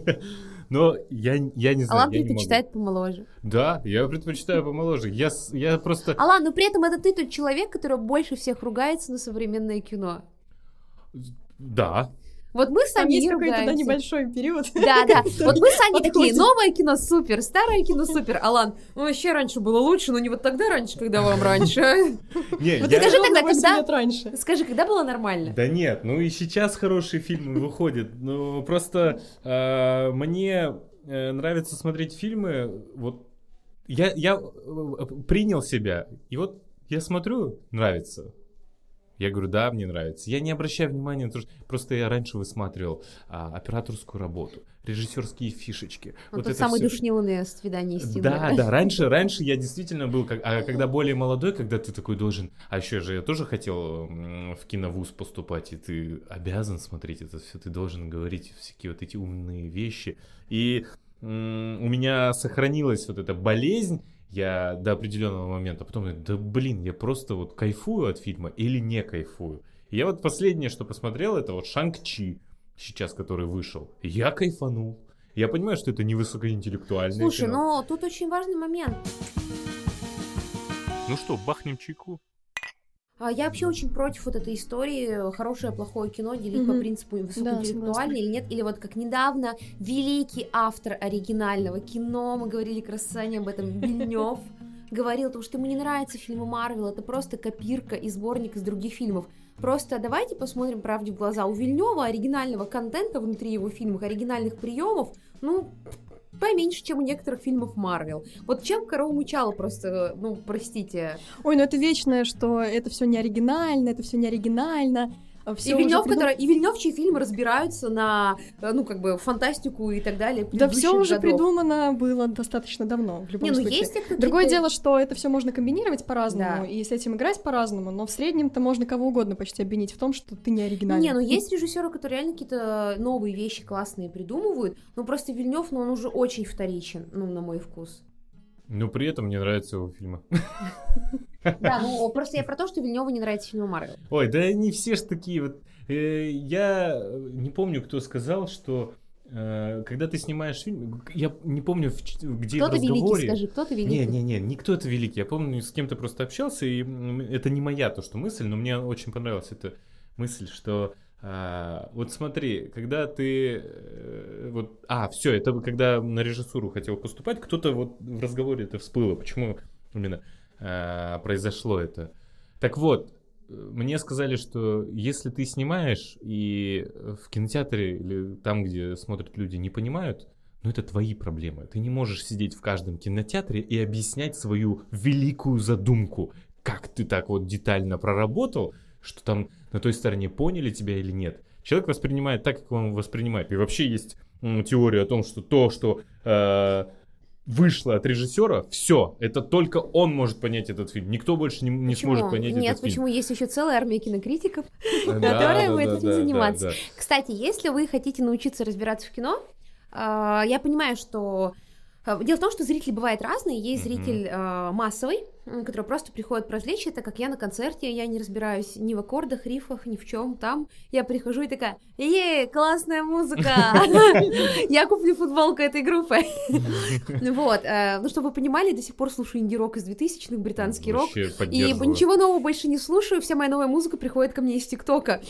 C: Но я, я не знаю,
A: Алан
C: я не могу.
A: предпочитает помоложе.
C: Да, я предпочитаю помоложе. Я, я просто...
A: Алан, но при этом это ты тот человек, который больше всех ругается на современное кино.
C: Да,
A: Вот мы с
B: Там
A: Аней
B: есть
A: не
B: какой-то небольшой период.
A: Да, да. Вот мы с Аней такие, новое кино супер, старое кино супер. Алан, ну вообще раньше было лучше, но не вот тогда раньше, когда вам раньше.
C: Не,
B: Вот
C: я-
A: скажи тогда, когда-
B: раньше.
A: Скажи, когда было нормально?
C: Да нет, ну и сейчас хорошие фильмы выходят. Ну просто э, мне э, нравится смотреть фильмы. Вот я я э, принял себя и вот я смотрю, нравится. Я говорю, да, мне нравится. Я не обращаю внимания на то, что просто я раньше высматривал а, операторскую работу, режиссерские фишечки.
A: Вот,
C: вот это
A: самый
C: всё.
A: душнилое свидание с
C: Да, да, раньше, раньше я действительно был, как, а когда более молодой, когда ты такой должен, а еще же я тоже хотел в киновуз поступать, и ты обязан смотреть это все, ты должен говорить всякие вот эти умные вещи, и у меня сохранилась вот эта болезнь, я до определенного момента, потом, я, да блин, я просто вот кайфую от фильма или не кайфую. И я вот последнее, что посмотрел, это вот Шанг-Чи, сейчас который вышел, я кайфанул. Я понимаю, что это не высокоинтеллектуальное
A: Слушай,
C: кино.
A: но тут очень важный момент.
C: Ну что, бахнем чайку?
A: А Я вообще очень против вот этой истории хорошее, плохое кино делить по
B: Мгм.
A: принципу
B: Да,
A: высокоинтеллектуальное
B: согласна.
A: или нет. Или вот как недавно великий автор оригинального кино, мы говорили Саней об этом, Вильнев, говорил, потому что ему не нравятся фильмы Марвел, это просто копирка и сборник из других фильмов. Просто давайте посмотрим правде в глаза. У Вильнева оригинального контента внутри его фильмов, оригинальных приемов, ну, поменьше, чем у некоторых фильмов Марвел. Вот чем корова мычала просто, ну, простите.
B: Ой, ну это вечное, что это все не оригинально, это все не оригинально. А
A: И
B: всё
A: Вильнев,
B: придум-
A: который, и Вильнев, чьи фильмы разбираются на, э, ну, как бы, фантастику и так далее.
B: Да все уже
A: годов.
B: придумано было достаточно давно, в любом
A: Не, ну
B: случае.
A: есть кто
B: Другое
A: какие-то-
B: дело, что это все можно комбинировать по-разному
A: Да.
B: и с этим играть по-разному, но в среднем-то можно кого угодно почти обвинить в том, что ты не оригинальный.
A: Не, ну есть режиссеры, которые реально какие-то новые вещи классные придумывают, но просто Вильнев, ну, он уже очень вторичен, ну, на мой вкус.
C: Но при этом мне нравятся его фильмы.
A: Да, ну, просто я про то, что Вильневу не нравится фильмы Марвел.
C: Ой, да они все ж такие вот. Э, Я не помню, кто сказал, что э, когда ты снимаешь фильм, я не помню, где
A: Кто
C: в
A: ты великий,
C: разговоре.
A: скажи, кто ты великий?
C: Не, не, не, никто это великий. Я помню, с кем-то просто общался, и это не моя то, что мысль, но мне очень понравилась эта мысль, что а, вот смотри, когда ты э, вот, а, все, это когда на режиссуру хотел поступать, кто-то вот в разговоре это всплыло, почему именно а, произошло это. Так вот, э, мне сказали, что если ты снимаешь и в кинотеатре или там, где смотрят люди, не понимают, ну это твои проблемы. Ты не можешь сидеть в каждом кинотеатре и объяснять свою великую задумку, как ты так вот детально проработал, что там на той стороне поняли тебя или нет. Человек воспринимает так, как он воспринимает. И вообще есть м, теория о том, что то, что э, вышло от режиссера, все, это только он может понять этот фильм. Никто больше не, не
A: Почему?
C: сможет понять
A: Нет,
C: этот фильм.
A: почему есть еще целая армия кинокритиков, будет
C: да,
A: этим заниматься. Кстати, если вы хотите научиться разбираться в кино, а, я понимаю, что а, Дело в том, что зрители бывают разные. Есть зритель а, массовый, м, который просто приходит поразвлечься, так как я на концерте, я не разбираюсь ни в аккордах, рифах, ни в чем там. Я прихожу и такая, ей, классная музыка! Я куплю футболку этой группы. Вот, э, ну, чтобы вы понимали, до сих пор слушаю инди-рок из 2000-х, британский рок. И ничего нового больше не слушаю, вся моя новая музыка приходит ко мне из ТикТока.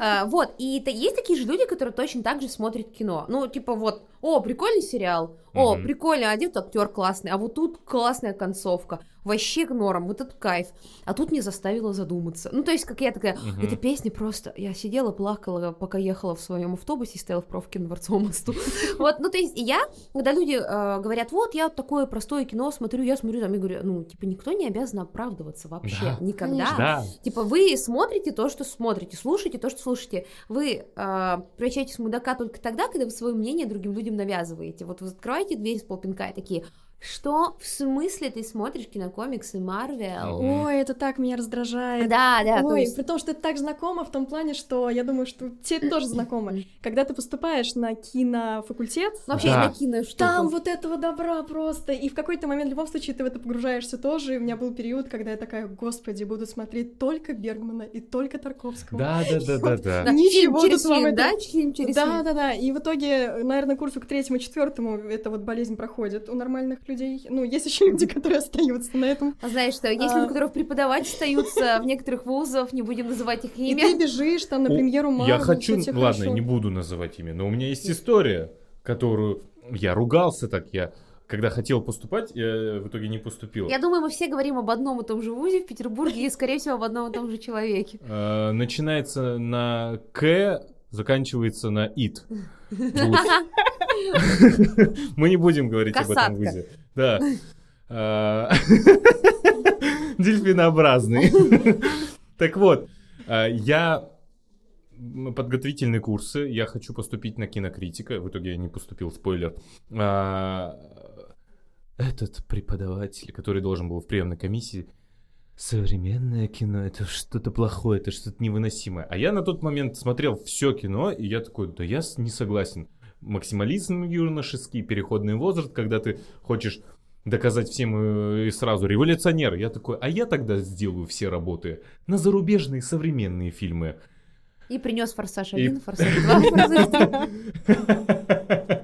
A: А, Вот, и есть такие же люди, которые точно так же смотрят кино. Ну, типа вот, о, прикольный сериал, о,
C: Мгм.
A: прикольно, один актер классный, а вот тут классная концовка, вообще норм, вот этот кайф. А тут мне заставило задуматься. Ну, то есть, как я такая,
C: Мгм.
A: эта песня просто... Я сидела, плакала, пока ехала в своем автобусе и стояла в пробке на Дворцовом мосту. Вот, ну, то есть, и я, когда люди э, говорят, вот, я такое простое кино смотрю, я смотрю, там, я говорю, ну, типа, никто не обязан оправдываться вообще,
C: Да.
A: никогда.
C: Да.
A: Типа, вы смотрите то, что смотрите, слушаете то, что слушаете. Вы э, превращаетесь в мудака только тогда, когда вы свое мнение другим людям навязываете. Вот вы открываете дверь с полпинка и такие, что в смысле ты смотришь кинокомиксы Марвел?
B: Ой, это так меня раздражает.
A: Да, да, то
B: Ой,
A: есть...
B: при том, что это так знакомо в том плане, что я думаю, что тебе это тоже знакомо. Когда ты поступаешь на кинофакультет,
A: Ну, вообще,
C: Да.
A: накину штуку.
B: там вот этого добра просто. И в какой-то момент, в любом случае, ты в это погружаешься тоже. И у меня был период, когда я такая, господи, буду смотреть только Бергмана и только Тарковского.
C: Да, да, да, да,
A: Да,
C: да.
B: Ничего
A: через
B: тут вам
A: фильм,
B: это-
A: да? Фильм через
B: Да, да, да. И в итоге, наверное, курсу к третьему, четвертому эта вот болезнь проходит у нормальных людей. Ну, есть еще люди, которые остаются на этом.
A: А знаешь что, есть
B: А.
A: люди, которые преподавать остаются в некоторых вузах, не будем называть их
B: И
A: имя.
B: ты бежишь там на премьеру Марвел,
C: Я хочу, ладно, не буду называть имя, но у меня есть история, которую я ругался так, я когда хотел поступать, я в итоге не поступил.
A: Я думаю, мы все говорим об одном и том же вузе в Петербурге и, скорее всего, об одном и том же человеке.
C: Э, Начинается на К, заканчивается на ИТ. Мы не будем говорить об этом вузе. Да. А, Дельфинообразный. Так вот, а, я подготовительные курсы, я хочу поступить на кинокритика, в итоге я не поступил, спойлер. А, Этот преподаватель, который должен был в приемной комиссии, современное кино это что-то плохое, это что-то невыносимое. А я на тот момент смотрел все кино, и я такой, да я не согласен. Максимализм юношеский, переходный возраст, когда ты хочешь доказать всем э, и сразу революционер. Я такой, а я тогда сделаю все работы на зарубежные современные фильмы.
A: И принес форсаж
C: И-
A: 1, форсаж 2, форсаж 3.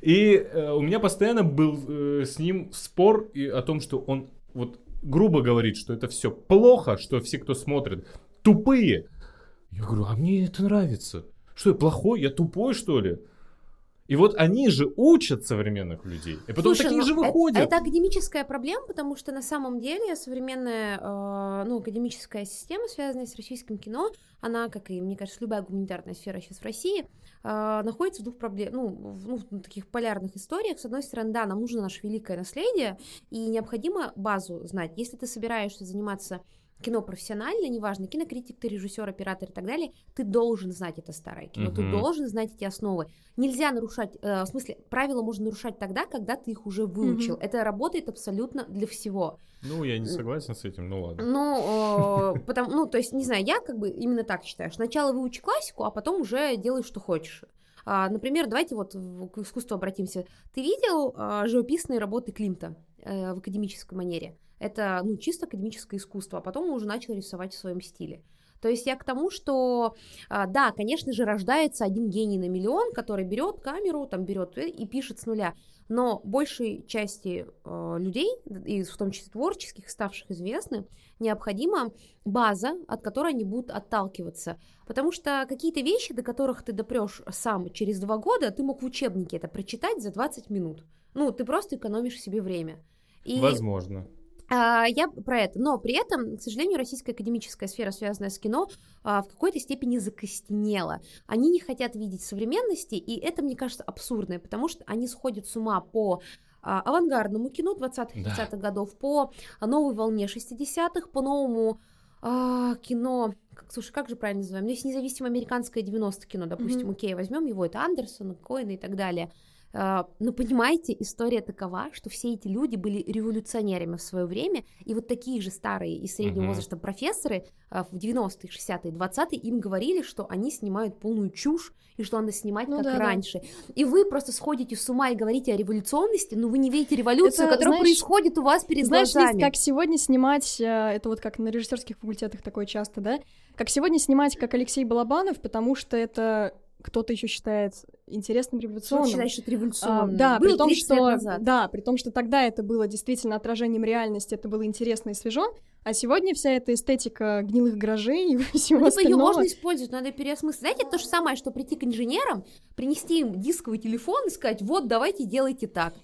C: И э, у меня постоянно был э, с ним спор и о том, что он вот грубо говорит, что это все плохо, что все, кто смотрит, тупые. Я говорю, а мне это нравится. Что я плохой? Я тупой, что ли? И вот они же учат современных людей. И потом
A: Слушай,
C: такие
A: ну,
C: же
A: это-
C: выходят.
A: Это, академическая проблема, потому что на самом деле современная э, ну, академическая система, связанная с российским кино, она, как и, мне кажется, любая гуманитарная сфера сейчас в России, находится в двух проблем, ну, в, ну, в таких полярных историях. С одной стороны, да, нам нужно наше великое наследие, и необходимо базу знать. Если ты собираешься заниматься кино профессионально, неважно, кинокритик, ты режиссер, оператор и так далее, ты должен знать это старое кино, ты
C: Мгм.
A: должен знать эти основы. Нельзя нарушать, э, в смысле, правила можно нарушать тогда, когда ты их уже выучил.
B: Мгм.
A: Это работает абсолютно для всего.
C: Ну, я не согласен с этим, ну ладно.
A: Ну, э, потому, ну, то есть, не знаю, я как бы именно так считаю. Сначала выучи классику, а потом уже делай, что хочешь. А, например, давайте вот к искусству обратимся. Ты видел а, живописные работы Климта э, в академической манере? Это, ну, чисто академическое искусство, а потом уже начал рисовать в своем стиле. То есть я к тому, что, а, да, конечно же, рождается один гений на миллион, который берет камеру, там берет и пишет с нуля. Но большей части э, людей, и в том числе творческих, ставших известны, необходима база, от которой они будут отталкиваться. Потому что какие-то вещи, до которых ты допрешь сам через два года, ты мог в учебнике это прочитать за 20 минут. Ну, ты просто экономишь себе время. И,
C: Возможно.
A: А, я про это. Но при этом, к сожалению, российская академическая сфера, связанная с кино, а, в какой-то степени закостенела. Они не хотят видеть современности, и это, мне кажется, абсурдно, потому что они сходят с ума по а, авангардному кино 20-30-х
C: Да.
A: годов, по новой волне 60-х, по новому кино, как, слушай, как же правильно называем? Ну, если независимо американское 90 кино, допустим,
B: Мгм.
A: окей, возьмем его, это Андерсон, Коэн и так далее. А, Но понимаете, история такова, что все эти люди были революционерами в свое время, и вот такие же старые и среднего
C: Мгм.
A: возраста профессоры а, в 90-е, 60-е, 20-е им говорили, что они снимают полную чушь, и что надо снимать
B: Ну
A: как
B: да, да.
A: раньше. И вы просто сходите с ума и говорите о революционности, но вы не видите революцию,
B: Это,
A: которая
B: знаешь,
A: происходит у вас перед
B: Знаешь,
A: глазами.
B: Лиз, как сегодня снимать, э, это вот как на режиссерских факультетах такое часто, да? Как сегодня снимать, как Алексей Балабанов, потому что это кто-то еще считает интересным революционным.
A: что это
B: А,
A: революционно?
B: да,
A: Было
B: при том,
A: 30 лет
B: что,
A: назад.
B: да, при том, что тогда это было действительно отражением реальности, это было интересно и свежо, а сегодня вся эта эстетика гнилых гаражей и всего
A: Ну, типа, ее
B: остального...
A: можно использовать, надо переосмыслить. Знаете, это то же самое, что прийти к инженерам, принести им дисковый телефон и сказать, вот, давайте делайте так.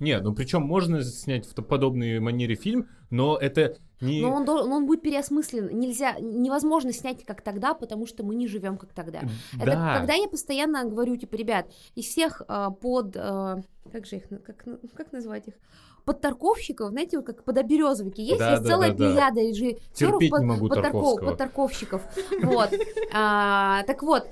C: Не, ну причем можно снять в подобной манере фильм, но это не...
A: Но он, но он будет переосмыслен. Нельзя, невозможно снять как тогда, потому что мы не живем как тогда. Это
C: да.
A: когда я постоянно говорю, типа, ребят, из всех а, под, а, как же их, на- как, на- как назвать их? Подтарковщиков, знаете, вот как подоберезовики. Есть,
C: Да,
A: есть
C: да,
A: целая
C: да, да.
A: плеяда режиссеров
C: Терпеть
A: под-
C: не могу
A: подтарков-
C: Тарковского.
A: подтарковщиков. Вот. А, Так вот,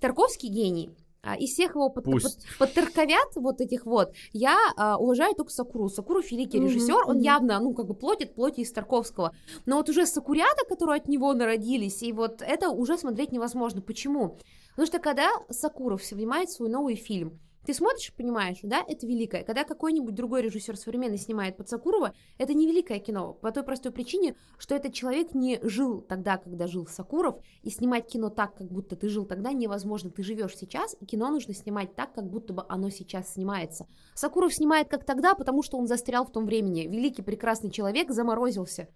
A: Тарковский гений. А, Из всех его под, под- подтарковят вот этих вот, я а, уважаю только Сакуру. Сакуров великий режиссер, он
B: мгм.
A: явно, ну, как бы плотит плоти из Тарковского. Но вот уже Сакурята, которые от него народились, и вот это уже смотреть невозможно. Почему? Потому что когда Сакуров снимает свой новый фильм, Ты смотришь, понимаешь, да, это великое. Когда какой-нибудь другой режиссер современный снимает под Сакурова, это не великое кино. По той простой причине, что этот человек не жил тогда, когда жил Сакуров, и снимать кино так, как будто ты жил тогда, невозможно. Ты живешь сейчас, и кино нужно снимать так, как будто бы оно сейчас снимается. Сакуров снимает как тогда, потому что он застрял в том времени. Великий, прекрасный человек заморозился.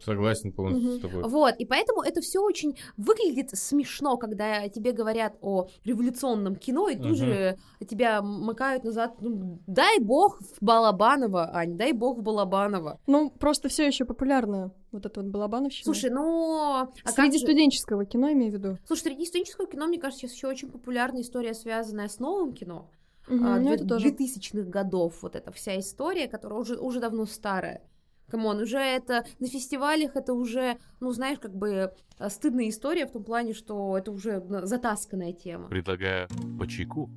C: Согласен полностью угу. с тобой.
A: Вот, и поэтому это все очень выглядит смешно, когда тебе говорят о революционном кино, и тут угу. же тебя макают назад. Ну, дай бог в Балабанова, Ань, дай бог в Балабанова.
B: Ну, просто все еще популярно вот это вот Балабановщина.
A: Слушай, ну...
B: А среди же... студенческого кино, имею в виду.
A: Слушай, среди студенческого кино, мне кажется, сейчас еще очень популярная история, связанная с новым кино.
B: Угу, а, ну,
A: 2000-х годов, вот эта вся история, которая уже, уже давно старая. Come on, уже это на фестивалях это уже, ну, знаешь, как бы э, стыдная история в том плане, что это уже затасканная тема.
C: Предлагаю по чайку.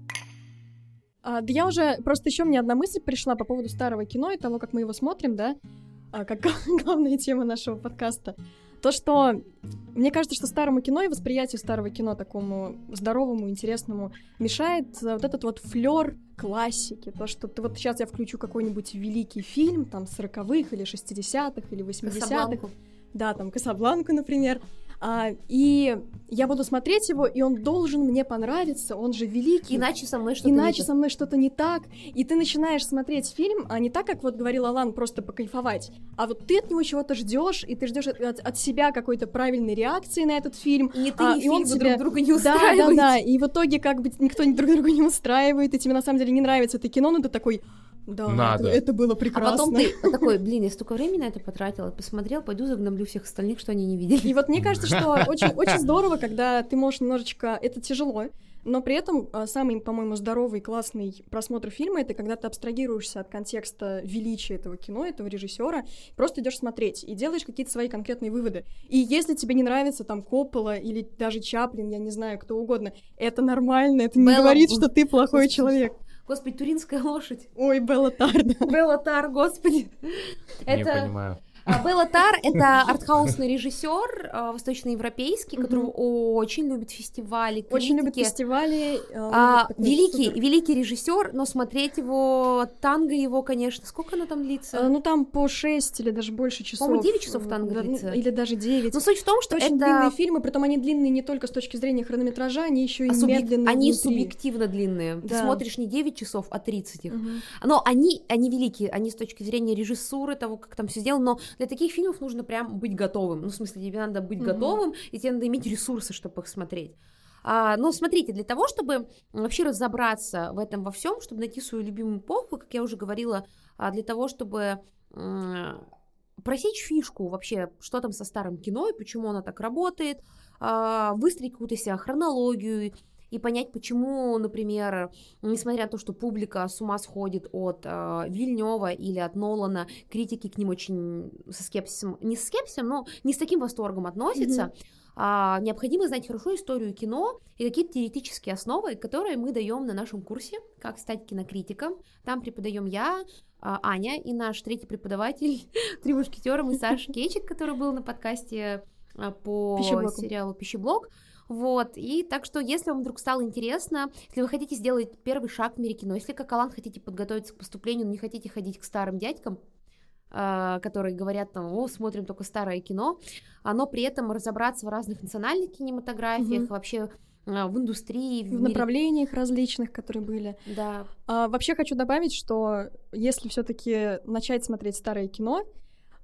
B: А, да я уже, просто еще мне одна мысль пришла по поводу старого кино и того, как мы его смотрим, да, а, как главная тема нашего подкаста. То, что мне кажется, что старому кино и восприятию старого кино такому здоровому, интересному мешает э, вот этот вот флер классики. То, что ты вот сейчас я включу какой-нибудь великий фильм, там, 40-х или 60-х или 80-х. Да, там, Касабланку, например. А, и я буду смотреть его, и он должен мне понравиться, он же великий.
A: Иначе со мной что-то
B: Иначе со мной что-то не так. И ты начинаешь смотреть фильм, а не так, как вот говорил Алан, просто покайфовать. А вот ты от него чего-то ждешь, и ты ждешь от, от себя какой-то правильной реакции на этот фильм.
A: И не ты,
B: а,
A: не
B: и он
A: тебя... друг друга не
B: устраивает. Да, да, да. И в итоге как бы никто друг друга не устраивает, и тебе на самом деле не нравится это кино, но ты такой, да,
C: Надо.
B: Это, это было прекрасно.
A: А потом ты такой, блин, я столько времени на это потратила, посмотрел, пойду загноблю всех остальных, что они не видели.
B: И вот мне кажется, что очень, очень здорово, когда ты можешь немножечко... Это тяжело, но при этом а, самый, по-моему, здоровый, классный просмотр фильма это когда ты абстрагируешься от контекста величия этого кино, этого режиссера, просто идешь смотреть и делаешь какие-то свои конкретные выводы. И если тебе не нравится там Коппола или даже Чаплин, я не знаю, кто угодно, это нормально, это не Белла... говорит, что ты плохой человек.
A: Господи, туринская лошадь.
B: Ой, Беллатар, да.
A: Беллатар, господи.
C: Не это... понимаю.
A: А Белла Тар — это артхаусный режиссер э, восточноевропейский, который очень любит фестивали.
B: Очень любит фестивали.
A: Э, а, великий, великий режиссер, но смотреть его, танго его, конечно, сколько она там длится?
B: А, ну, там по 6 или даже больше часов.
A: По-моему, 9 часов танго да, длится.
B: Или даже 9.
A: Но суть в том, что
B: это...
A: очень
B: длинные фильмы, притом они длинные не только с точки зрения хронометража, они еще и а медленные
A: Они субъективно длинные. Ты смотришь не 9 часов, а 30 их. Но они, они великие, они с точки зрения режиссуры, того, как там все сделано, но для таких фильмов нужно прям быть готовым. Ну, в смысле, тебе надо быть mm-hmm. готовым, и тебе надо иметь ресурсы, чтобы их смотреть. А, но смотрите, для того, чтобы вообще разобраться в этом во всем, чтобы найти свою любимую эпоху, как я уже говорила, а, для того, чтобы просечь фишку вообще, что там со старым кино и почему оно так работает, а, выстроить какую-то себя хронологию и понять, почему, например, несмотря на то, что публика с ума сходит от э, Вильнева или от Нолана, критики к ним очень со скепсисом, не с скепсисом, но не с таким восторгом относятся. Mm-hmm. А, необходимо знать хорошо историю кино и какие-то теоретические основы, которые мы даем на нашем курсе «Как стать кинокритиком». Там преподаем я, а, Аня и наш третий преподаватель, три мушкетера, мы Саша Кечик, который был на подкасте а, по сериалу «Пищеблок». Вот, и так что, если вам вдруг стало интересно, если вы хотите сделать первый шаг в мире кино, если как Алан хотите подготовиться к поступлению, но не хотите ходить к старым дядькам, э, которые говорят там, о, смотрим только старое кино, но при этом разобраться в разных национальных кинематографиях, угу. вообще а, в индустрии,
B: в, в мире... направлениях различных, которые были.
A: Да.
B: А, вообще хочу добавить, что если все-таки начать смотреть старое кино,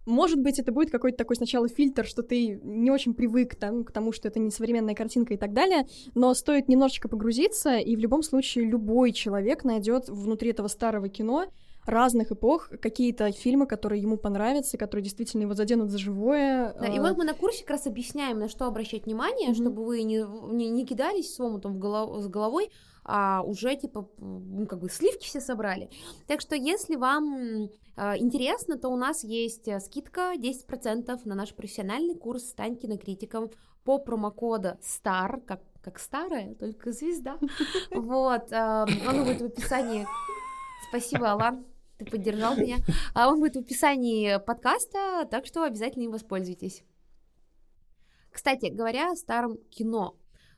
B: может быть, это будет какой-то такой сначала фильтр, что ты не очень привык там, к тому, что это не современная картинка и так далее, но стоит немножечко погрузиться, и в любом случае любой человек найдет внутри этого старого кино разных эпох какие-то фильмы, которые ему понравятся, которые действительно его заденут за живое.
A: Да, и вот мы на курсе как раз объясняем, на что обращать внимание, mm-hmm. чтобы вы не, не, не кидались с омутом в голов, с головой, а уже типа ну, как бы сливки все собрали. Так что если вам интересно, то у нас есть э, скидка 10% на наш профессиональный курс «Стань кинокритиком» по промокода STAR, как, как старая, только звезда. Вот, э, он будет в описании. Спасибо, Алан ты поддержал меня. А он будет в описании подкаста, так что обязательно им воспользуйтесь. Кстати, говоря о старом кино,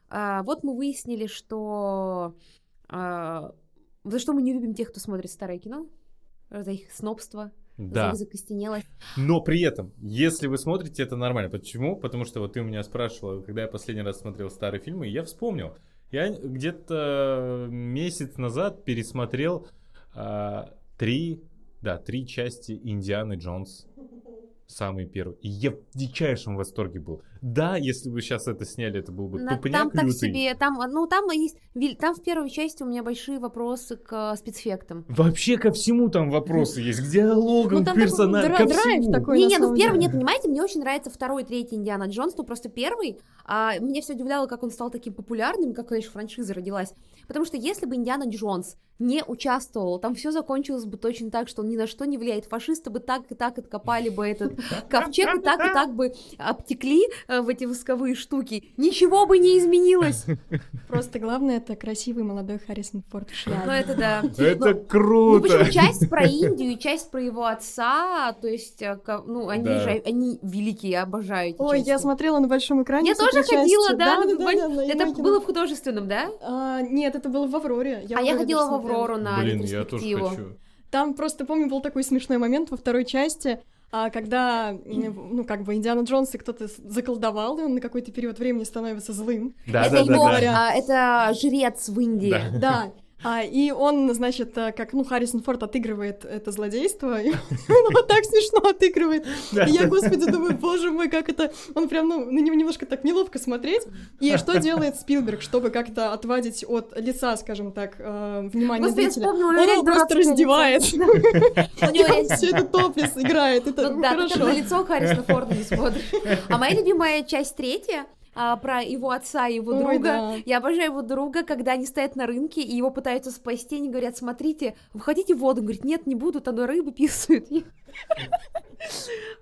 A: а, вот мы выяснили, что а, За что мы не любим тех, кто смотрит старое кино? За их снобство,
C: Да.
A: за их закостенелость.
C: Но при этом, если вы смотрите, это нормально. Почему? Потому что вот ты у меня спрашивала, когда я последний раз смотрел старые фильмы, и я вспомнил. Я где-то месяц назад пересмотрел а, три, да, три части Индианы Джонс. Самый первый. И я в дичайшем восторге был. Да, если бы сейчас это сняли, это был бы
A: На-
C: тупняк
A: там так
C: лютый.
A: себе, там, ну там есть, там в первой части у меня большие вопросы к э, спецэффектам.
C: Вообще ко всему там вопросы есть, к диалогам,
B: Ну, там
C: персонажам, ко всему.
B: такой.
A: Не, не, ну в первый, нет, понимаете, мне очень нравится второй, третий Индиана Джонс, ну просто первый. А, меня все удивляло, как он стал таким популярным, как, конечно, франшиза родилась. Потому что если бы Индиана Джонс не участвовал, там все закончилось бы точно так, что он ни на что не влияет. Фашисты бы так и так откопали бы этот ковчег, и так и так бы обтекли э, в эти восковые штуки. Ничего бы не изменилось.
B: Просто главное это красивый молодой Харрисон Форд в
A: Ну
B: шляпе.
A: это да.
C: Это
A: Ну,
C: круто!
A: почему часть про Индию часть про его отца, то есть, э, ну, они
C: Да.
A: же, они великие, я обожаю эти
B: Ой,
A: части.
B: я смотрела на большом экране.
A: Я
B: все
A: тоже ходила, да,
B: да,
A: на
B: да,
A: боль-
B: да, на
A: Это было в художественном, да?
B: А, нет, это было в Авроре.
A: а я ходила в. Аврору на
C: Блин, я тоже хочу.
B: Там просто, помню, был такой смешной момент во второй части, а, когда, ну, как бы Индиана Джонс и кто-то заколдовал, и он на какой-то период времени становится злым.
C: Да,
A: это
C: да, да,
A: его,
C: да.
A: а, это жрец в Индии.
C: Да.
B: Да. А, и он, значит, а, как, ну, Харрисон Форд отыгрывает это злодейство, и он его так смешно отыгрывает. И я, господи, думаю, боже мой, как это... Он прям, ну, на него немножко так неловко смотреть. И что делает Спилберг, чтобы как-то отвадить от лица, скажем так, э, внимание зрителя? Он его просто раздевает.
A: У него
B: все это топлес играет. Это
A: Ну да, ты
B: хорошо.
A: там на лицо Харрисона Форда не смотришь. А моя любимая часть третья а, про его отца и его
B: Ой,
A: друга.
B: да.
A: Я обожаю его друга, когда они стоят на рынке и его пытаются спасти. Они говорят, смотрите, вы хотите воду? Он говорит, нет, не буду, там рыбы писают.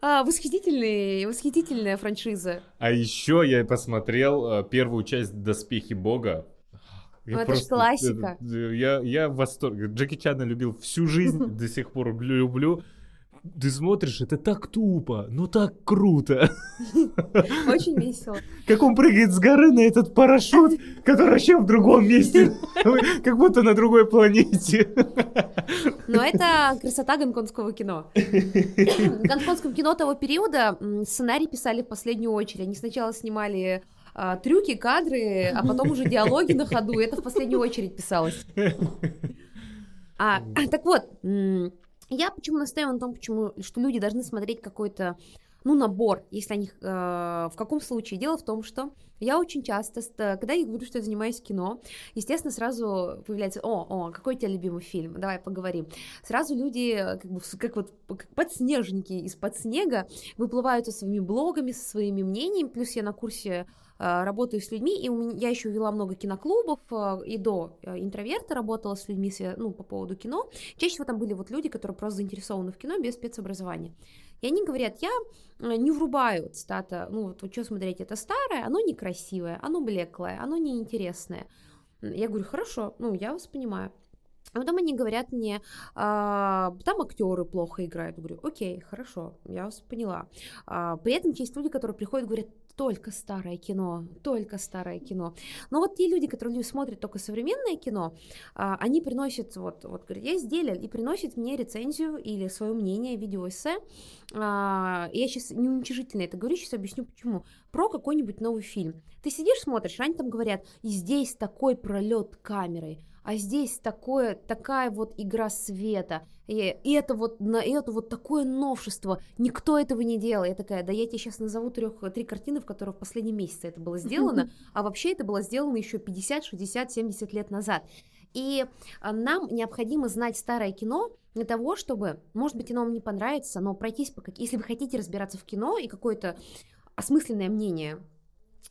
A: А, Восхитительный, восхитительная франшиза.
C: А еще я посмотрел э, первую часть «Доспехи Бога». Я
A: Ну, это ж классика.
C: это, э, я, я в восторге. Джеки Чана любил всю жизнь, до сих пор люблю. Ты смотришь, это так тупо, но так круто.
A: Очень весело.
C: Как он прыгает с горы на этот парашют, который вообще в другом месте, как будто на другой планете.
A: Но это красота гонконгского кино. В гонконгском кино того периода сценарий писали в последнюю очередь. Они сначала снимали а, трюки, кадры, а потом уже диалоги на ходу. Это в последнюю очередь писалось. А, так вот, я почему настаиваю на том, почему, что люди должны смотреть какой-то ну, набор, если они... э, в каком случае? Дело в том, что я очень часто, ст- когда я говорю, что я занимаюсь кино, естественно, сразу появляется, о, о, какой у тебя любимый фильм, давай поговорим. Сразу люди, э, как, бы, как вот как подснежники из-под снега, выплывают со своими блогами, со своими мнениями, плюс я на курсе работаю с людьми, и у меня, я еще вела много киноклубов, э, и до э, интроверта работала с людьми, ну, по поводу кино. Чаще всего там были вот люди, которые просто заинтересованы в кино без спецобразования. И они говорят, я э, не врубаю цитата, ну вот, вот что смотреть, это старое, оно некрасивое, оно блеклое, оно неинтересное. Я говорю, хорошо, ну я вас понимаю. А потом они говорят мне, «А, там актеры плохо играют. Я говорю, окей, хорошо, я вас поняла. А, при этом есть люди, которые приходят и говорят, только старое кино, только старое кино. Но вот те люди, которые смотрят только современное кино, а, они приносят, вот, вот говорят, я изделие, и приносят мне рецензию или свое мнение, видеоэссе. А, я сейчас не уничижительно это говорю, сейчас объясню почему. Про какой-нибудь новый фильм. Ты сидишь, смотришь, они там говорят, и здесь такой пролет камерой, а здесь такое, такая вот игра света, и, это вот на это вот такое новшество, никто этого не делал. Я такая, да я тебе сейчас назову трех, три картины, в которых в последнем месяце это было сделано, а вообще это было сделано еще 50, 60, 70 лет назад. И а, нам необходимо знать старое кино для того, чтобы, может быть, оно вам не понравится, но пройтись по как... Если вы хотите разбираться в кино и какое-то осмысленное мнение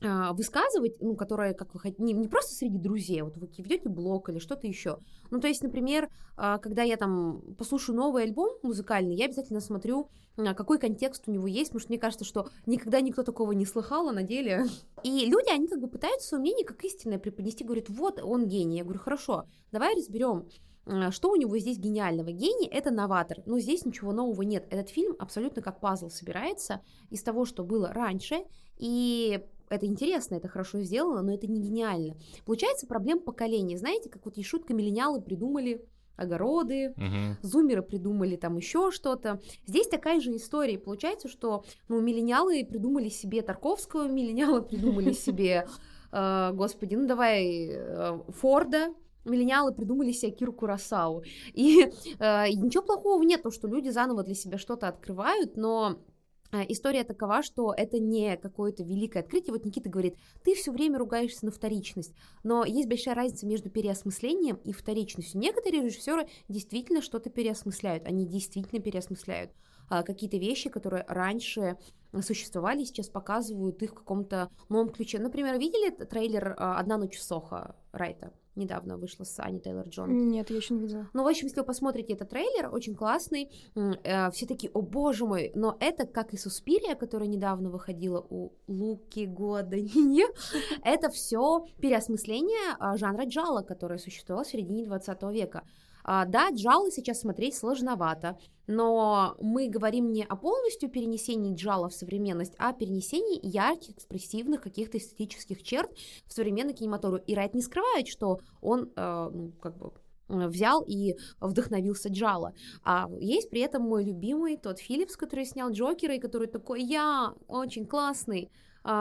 A: высказывать, ну, которое, как вы хотите, не, не просто среди друзей, а вот вы ведете блог или что-то еще. Ну, то есть, например, а, когда я там послушаю новый альбом музыкальный, я обязательно смотрю, а, какой контекст у него есть, потому что мне кажется, что никогда никто такого не слыхал, а на деле. И люди, они как бы пытаются свое мнение как истинное преподнести, говорят, вот он гений. Я говорю, хорошо, давай разберем, а, что у него здесь гениального? Гений — это новатор, но здесь ничего нового нет. Этот фильм абсолютно как пазл собирается из того, что было раньше, и это интересно, это хорошо сделано, но это не гениально. Получается проблема поколения. Знаете, как вот и шутка миллениалы придумали огороды,
C: Мгм.
A: зумеры придумали там еще что-то. Здесь такая же история. Получается, что ну, миллениалы придумали себе Тарковского, миллениалы придумали себе, э, господи, ну давай, э, Форда, миллениалы придумали себе Киру Курасау. И, э, и ничего плохого нет, то, что люди заново для себя что-то открывают, но История такова, что это не какое-то великое открытие. Вот Никита говорит, ты все время ругаешься на вторичность, но есть большая разница между переосмыслением и вторичностью. Некоторые режиссеры действительно что-то переосмысляют, они действительно переосмысляют а, какие-то вещи, которые раньше существовали, сейчас показывают их в каком-то новом ключе. Например, видели трейлер а, «Одна ночь в Сохо» Райта? Недавно вышла с Аней Тейлор-Джон.
B: Нет, я еще не видела.
A: Ну, в общем, если вы посмотрите этот трейлер, очень классный, э, все такие, о боже мой, но это, как и Суспирия, которая недавно выходила у Луки Гуаданье, это все переосмысление а, жанра джала, которое существовало в середине 20 века. А, да, джалы сейчас смотреть сложновато, но мы говорим не о полностью перенесении джала в современность, а о перенесении ярких, экспрессивных каких-то эстетических черт в современный кинематограф. И Райт не скрывает, что он, э, ну, как бы, взял и вдохновился Джала. А есть при этом мой любимый тот Филлипс, который снял Джокера, и который такой, я очень классный,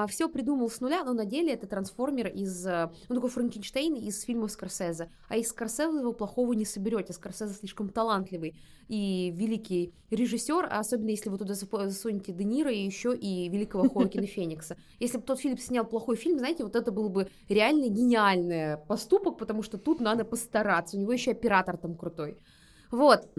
A: все придумал с нуля, но на деле это трансформер из, э, ну такой Франкенштейн из фильмов Скорсезе, а из Скорсезе его плохого не соберете, Скорсезе слишком талантливый и великий режиссер, а особенно если вы туда засунете Де Ниро и еще и великого Хоакина Феникса. Если бы тот Филлипс снял плохой фильм, знаете, вот это был бы реально гениальный поступок, потому что тут надо постараться, у него еще оператор там крутой. Вот,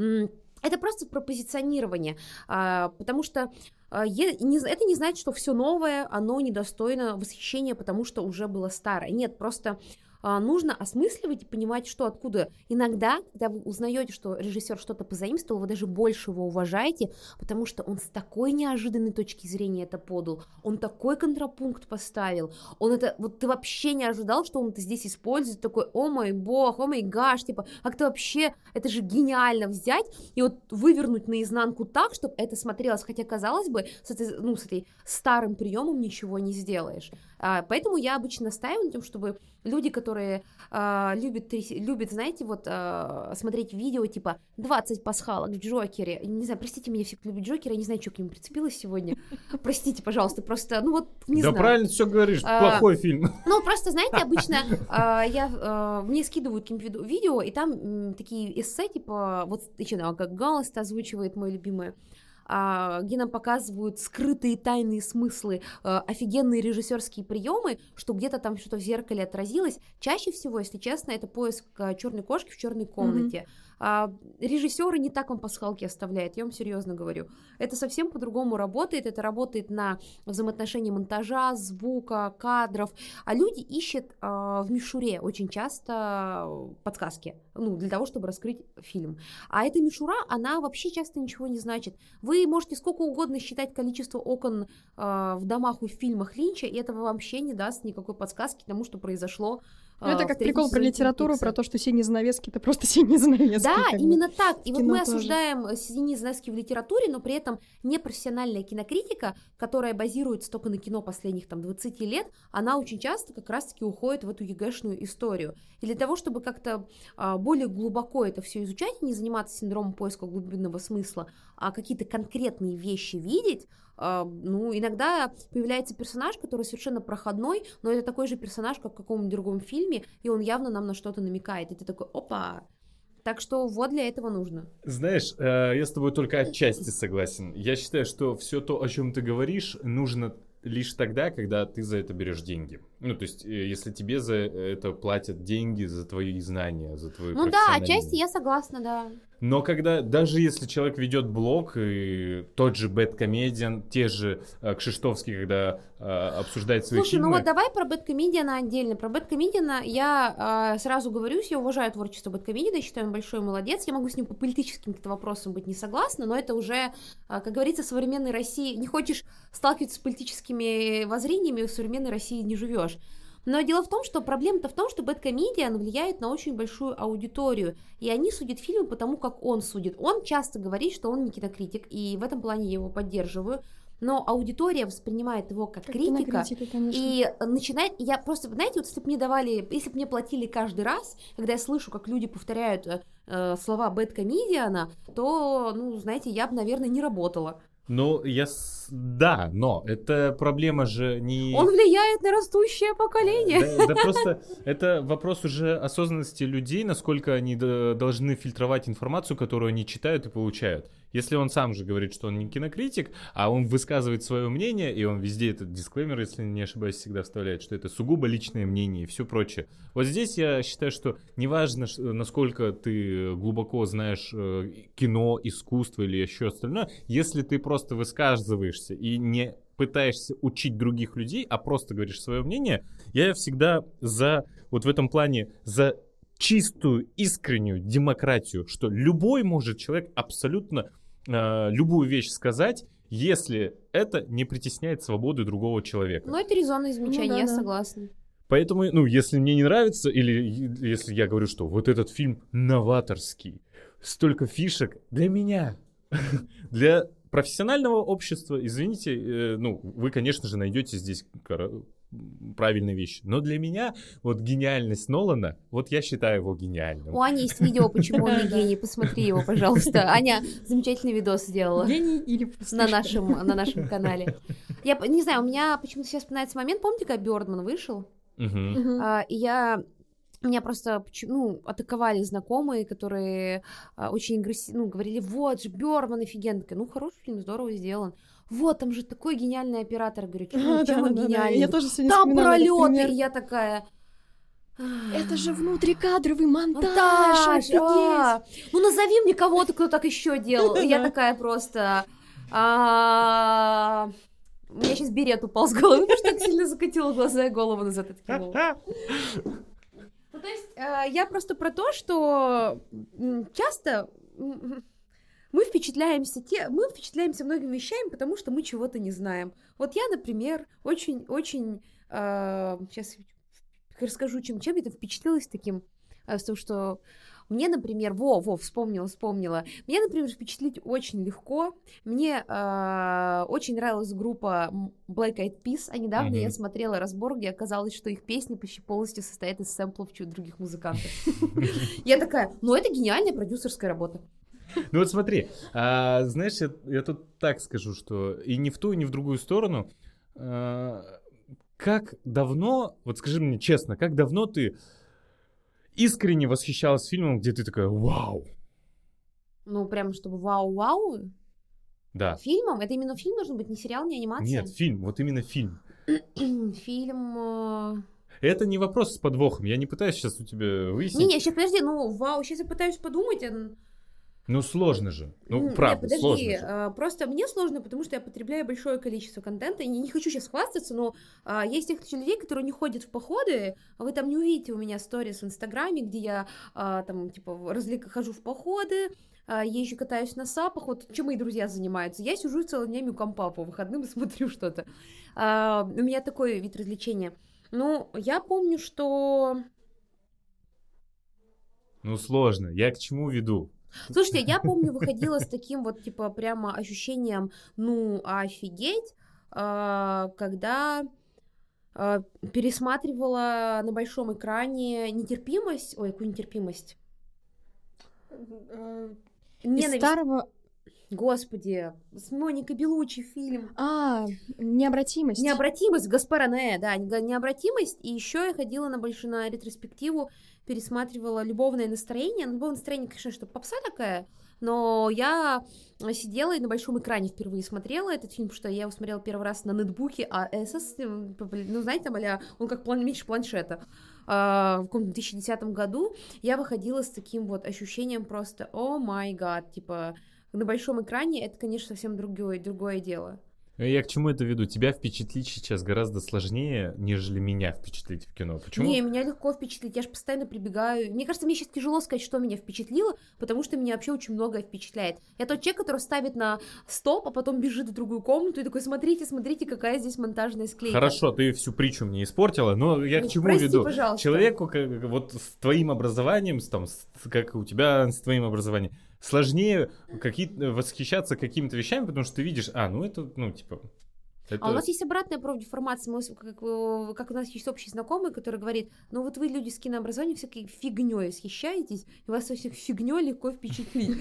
A: это просто про позиционирование, а, потому что а, это не значит, что все новое, оно недостойно восхищения, потому что уже было старое. Нет, просто а, нужно осмысливать и понимать, что откуда. Иногда, когда вы узнаете, что режиссер что-то позаимствовал, вы даже больше его уважаете, потому что он с такой неожиданной точки зрения это подал, он такой контрапункт поставил, он это, вот ты вообще не ожидал, что он это здесь использует, такой, о мой бог, о мой гаш, типа, как ты вообще, это же гениально взять и вот вывернуть наизнанку так, чтобы это смотрелось, хотя, казалось бы, с этой, ну, с этой старым приемом ничего не сделаешь. А, поэтому я обычно настаиваю на том, чтобы люди, которые а, любят, тряс- любят, знаете, вот а, смотреть видео типа 20 пасхалок в Джокере, не знаю, простите меня, все, кто любит Джокера, я не знаю, что к нему прицепилась сегодня, простите, пожалуйста, просто, ну вот, не
C: да
A: знаю.
C: правильно все говоришь,
A: А,
C: плохой фильм.
A: Ну, просто, знаете, обычно а, я, а, мне скидывают какие-нибудь видео- и там м, такие эссе, типа, вот еще как Галласт озвучивает мой любимый, где нам показывают скрытые тайные смыслы, а, офигенные режиссерские приемы, что где-то там что-то в зеркале отразилось. Чаще всего, если честно, это поиск черной кошки в черной комнате. А, режиссеры не так вам пасхалки оставляют, я вам серьезно говорю. Это совсем по-другому работает, это работает на взаимоотношении монтажа, звука, кадров, а люди ищут а, в мишуре очень часто подсказки, ну, для того, чтобы раскрыть фильм. А эта мишура, она вообще часто ничего не значит. Вы можете сколько угодно считать количество окон а, в домах и в фильмах Линча, и этого вообще не даст никакой подсказки тому, что произошло
B: Ну, это
A: а,
B: как прикол про литературу, про то, что синие занавески — это просто синие занавески.
A: Да,
B: как бы.
A: именно так. И вот мы
B: тоже.
A: осуждаем синие занавески в литературе, но при этом непрофессиональная кинокритика, которая базируется только на кино последних там 20 лет, она очень часто как раз-таки уходит в эту ЕГЭшную историю. И для того, чтобы как-то а, более глубоко это все изучать не заниматься синдромом поиска глубинного смысла, а какие-то конкретные вещи видеть, ну, иногда появляется персонаж, который совершенно проходной, но это такой же персонаж, как в каком-нибудь другом фильме, и он явно нам на что-то намекает. И ты такой, опа, так что вот для этого нужно.
C: Знаешь, э, я с тобой только отчасти согласен. Я считаю, что все то, о чем ты говоришь, нужно лишь тогда, когда ты за это берешь деньги. Ну, то есть, э, если тебе за это платят деньги за твои знания, за твою
A: Ну да, отчасти я согласна, да.
C: Но когда, даже если человек ведет блог, и тот же Бэткомедиан, те же э, Кшиштовский, когда э, обсуждает свои
A: Слушай,
C: фильмы...
A: ну вот давай про Бэткомедиана отдельно. Про Бэткомедиана я э, сразу говорю, я уважаю творчество Бэткомедиана, считаю, он большой молодец. Я могу с ним по политическим каким-то вопросам быть не согласна, но это уже, э, как говорится, в современной России. Не хочешь сталкиваться с политическими воззрениями, в современной России не живешь. Но дело в том, что проблема-то в том, что Бэткомедиан влияет на очень большую аудиторию, и они судят фильмы по тому, как он судит. Он часто говорит, что он не кинокритик, и в этом плане я его поддерживаю. но аудитория воспринимает его как,
B: Как
A: критика, и начинает, я просто, знаете, вот если бы мне давали, если бы мне платили каждый раз, когда я слышу, как люди повторяют э, слова бэткомедиана, то, ну, знаете, я бы, наверное, не работала.
C: Ну, я... с- Да, но это проблема же не...
A: Он влияет на растущее поколение.
C: Да, да просто это вопрос уже осознанности людей, насколько они должны фильтровать информацию, которую они читают и получают. Если он сам же говорит, что он не кинокритик, а он высказывает свое мнение, и он везде этот дисклеймер, если не ошибаюсь, всегда вставляет, что это сугубо личное мнение и все прочее. Вот здесь я считаю, что неважно, насколько ты глубоко знаешь э, кино, искусство или еще остальное, если ты просто высказываешься и не пытаешься учить других людей, а просто говоришь свое мнение, я всегда за, вот в этом плане, за чистую, искреннюю демократию, что любой может человек абсолютно э, любую вещь сказать, если это не притесняет свободу другого человека.
A: Ну, это резонное замечание,
B: да,
A: я
B: да.
A: согласна.
C: Поэтому, ну, если мне не нравится, или если я говорю, что вот этот фильм новаторский, столько фишек для меня, для профессионального общества, извините, э, ну, вы, конечно же, найдете здесь правильные вещи. Но для меня вот гениальность Нолана, вот я считаю его гениальным.
A: У Ани есть видео, почему он не гений, посмотри его, пожалуйста. Аня замечательный видос сделала.
B: Гений или пустышка?
A: на нашем, на нашем канале. Я не знаю, у меня почему-то сейчас вспоминается момент, помните, когда Бёрдман вышел?
C: Мгм.
A: А, и я меня просто ну, атаковали знакомые, которые а, очень агрессивно ну, говорили, вот же Бёрдман офигенный. Такая, Ну, хороший фильм, здорово сделан. Вот, там же такой гениальный оператор. Говорю, чем,
B: Да,
A: чем он
B: да, да.
A: гениальный?
B: Я тоже сегодня
A: Там пролеты, и я такая...
B: Это же внутрикадровый монтаж,
A: Монтаж,
B: офигеть!
A: а! Ну назови мне кого-то, кто так еще делал. Я такая просто... а, У меня сейчас берет упал с головы, потому что так сильно закатила глаза и голову назад откинула. Ну, то есть, э, я просто про то, что часто мы впечатляемся, те, мы впечатляемся многими вещами, потому что мы чего-то не знаем. Вот я, например, очень-очень... сейчас расскажу, чем, чем я впечатлилась таким, э, с том, что мне, например, во, во, вспомнила, вспомнила. Мне, например, впечатлить очень легко. Мне э, очень нравилась группа Black Eyed Peas, а недавно
C: Мгм.
A: я смотрела разбор, где оказалось, что их песни почти полностью состоят из сэмплов других музыкантов. Я такая, ну это гениальная продюсерская работа.
C: Ну вот смотри, а, знаешь, я, я тут так скажу, что и не в ту, и не в другую сторону. а, как давно, вот скажи мне честно, как давно ты искренне восхищалась фильмом, где ты такая, вау,
A: Ну, прям чтобы вау-вау.
C: да.
A: Фильмом? Это именно фильм должен быть, не сериал, не анимация?
C: Нет, фильм, вот именно фильм.
A: Фильм... э,
C: Это не вопрос с подвохом, я не пытаюсь сейчас у тебя выяснить.
A: Не-не, сейчас подожди, ну, вау, сейчас я пытаюсь подумать.
C: Ну сложно же, ну
A: М,
C: правда,
A: нет,
C: сложно
A: подожди,
C: же.
A: а, просто мне сложно, потому что я потребляю большое количество контента, и не, не хочу сейчас хвастаться, но а, есть тех людей, которые не ходят в походы, а вы там не увидите у меня сторис в Инстаграме, где я а, там, типа, развлек... хожу в походы, а, езжу, катаюсь на сапах, вот чем мои друзья занимаются. Я сижу целыми днями у компа по выходным и смотрю что-то. А, у меня такой вид развлечения. Ну, я помню, что...
C: Ну сложно, я к чему веду?
A: Слушайте, я помню, выходила с таким вот, типа, прямо ощущением, ну, офигеть, а, когда а, пересматривала на большом экране нетерпимость, ой, какую нетерпимость?
B: Э, Из
A: Ненависть,
B: старого...
A: господи, с Моникой Белучи фильм.
B: А, необратимость.
A: Необратимость, Гаспара Ноэ, да, не- необратимость. И еще я ходила на большую на ретроспективу, пересматривала любовное настроение. Ну, любовное настроение, конечно, что попса такая, но я сидела и на большом экране впервые смотрела этот фильм, потому что я его смотрела первый раз на нетбуке, а СС, ну, знаете, там, а он как план, меньше планшета. А, в каком-то 2010 году я выходила с таким вот ощущением просто, о май гад, типа, на большом экране это, конечно, совсем другое, другое дело.
C: Я к чему это веду? Тебя впечатлить сейчас гораздо сложнее, нежели меня впечатлить в кино. Почему?
A: Не, меня легко впечатлить, я же постоянно прибегаю. Мне кажется, мне сейчас тяжело сказать, что меня впечатлило, потому что меня вообще очень многое впечатляет. Я тот человек, который ставит на стоп, а потом бежит в другую комнату и такой, смотрите, смотрите, какая здесь монтажная склейка.
C: Хорошо, ты всю притчу мне испортила, но я к
A: Ну,
C: чему
A: прости,
C: веду?
A: пожалуйста.
C: Человеку, как, вот с твоим образованием, с, там, с- как у тебя с твоим образованием, сложнее какие восхищаться какими-то вещами, потому что ты видишь, а, ну это, ну, типа,
A: это... А у нас есть обратная профдеформация. Мы, как, как у нас есть общий знакомый, который говорит, ну вот вы люди с кинообразованием всякой фигней восхищаетесь, и вас всех фигней легко впечатлить.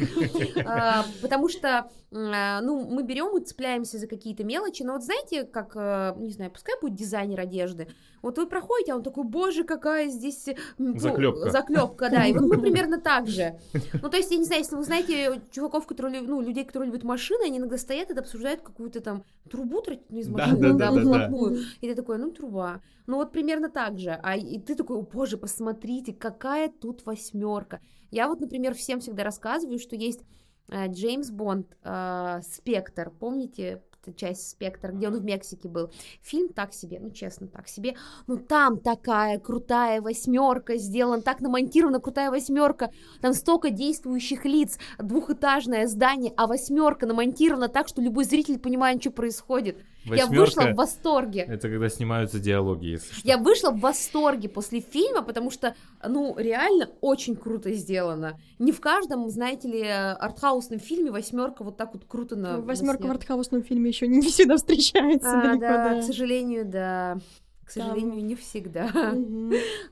A: А, потому что, а, ну, мы берем и цепляемся за какие-то мелочи, но вот знаете, как, э, не знаю, пускай будет дизайнер одежды, вот вы проходите, а он такой, боже, какая здесь
C: ну, заклепка.
A: Заклепка, да. И вот мы примерно так же. Ну, то есть, я не знаю, если вы знаете чуваков, которые, ну, людей, которые любят машины, они иногда стоят и обсуждают какую-то там трубу из машины, да, да, И ты такой, ну, труба. Ну, вот примерно так же. А и ты такой, о, боже, посмотрите, какая тут восьмерка. Я вот, например, всем всегда рассказываю, что есть э, Джеймс Бонд, э, Спектр, помните, часть «Спектр», где он в Мексике был. Фильм так себе, ну, честно, так себе. Ну, там такая крутая восьмерка сделана, так намонтирована крутая восьмерка. Там столько действующих лиц, двухэтажное здание, а восьмерка намонтирована так, что любой зритель понимает, что происходит. Восьмерка, я вышла в восторге.
C: Это когда снимаются диалоги, если что.
A: Я вышла в восторге после фильма, потому что, ну, реально очень круто сделано. Не в каждом, знаете ли, артхаусном фильме восьмерка вот так вот круто на.
B: Восьмерка в артхаусном фильме еще не всегда встречается.
A: А, далеко, да, да, к сожалению, да. К сожалению, Там... не всегда.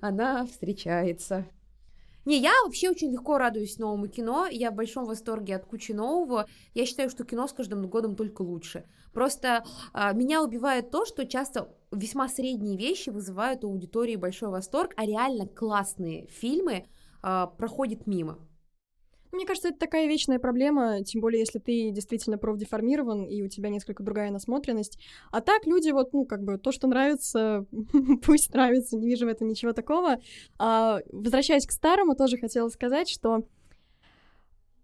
A: Она встречается. Не, я вообще очень легко радуюсь новому кино, я в большом восторге от кучи нового. Я считаю, что кино с каждым годом только лучше. Просто а, меня убивает то, что часто весьма средние вещи вызывают у аудитории большой восторг, а реально классные фильмы а, проходят мимо.
B: Мне кажется, это такая вечная проблема, тем более, если ты действительно профдеформирован, и у тебя несколько другая насмотренность. А так люди вот, ну, как бы, то, что нравится, пусть нравится, не вижу в этом ничего такого. А, возвращаясь к старому, тоже хотела сказать, что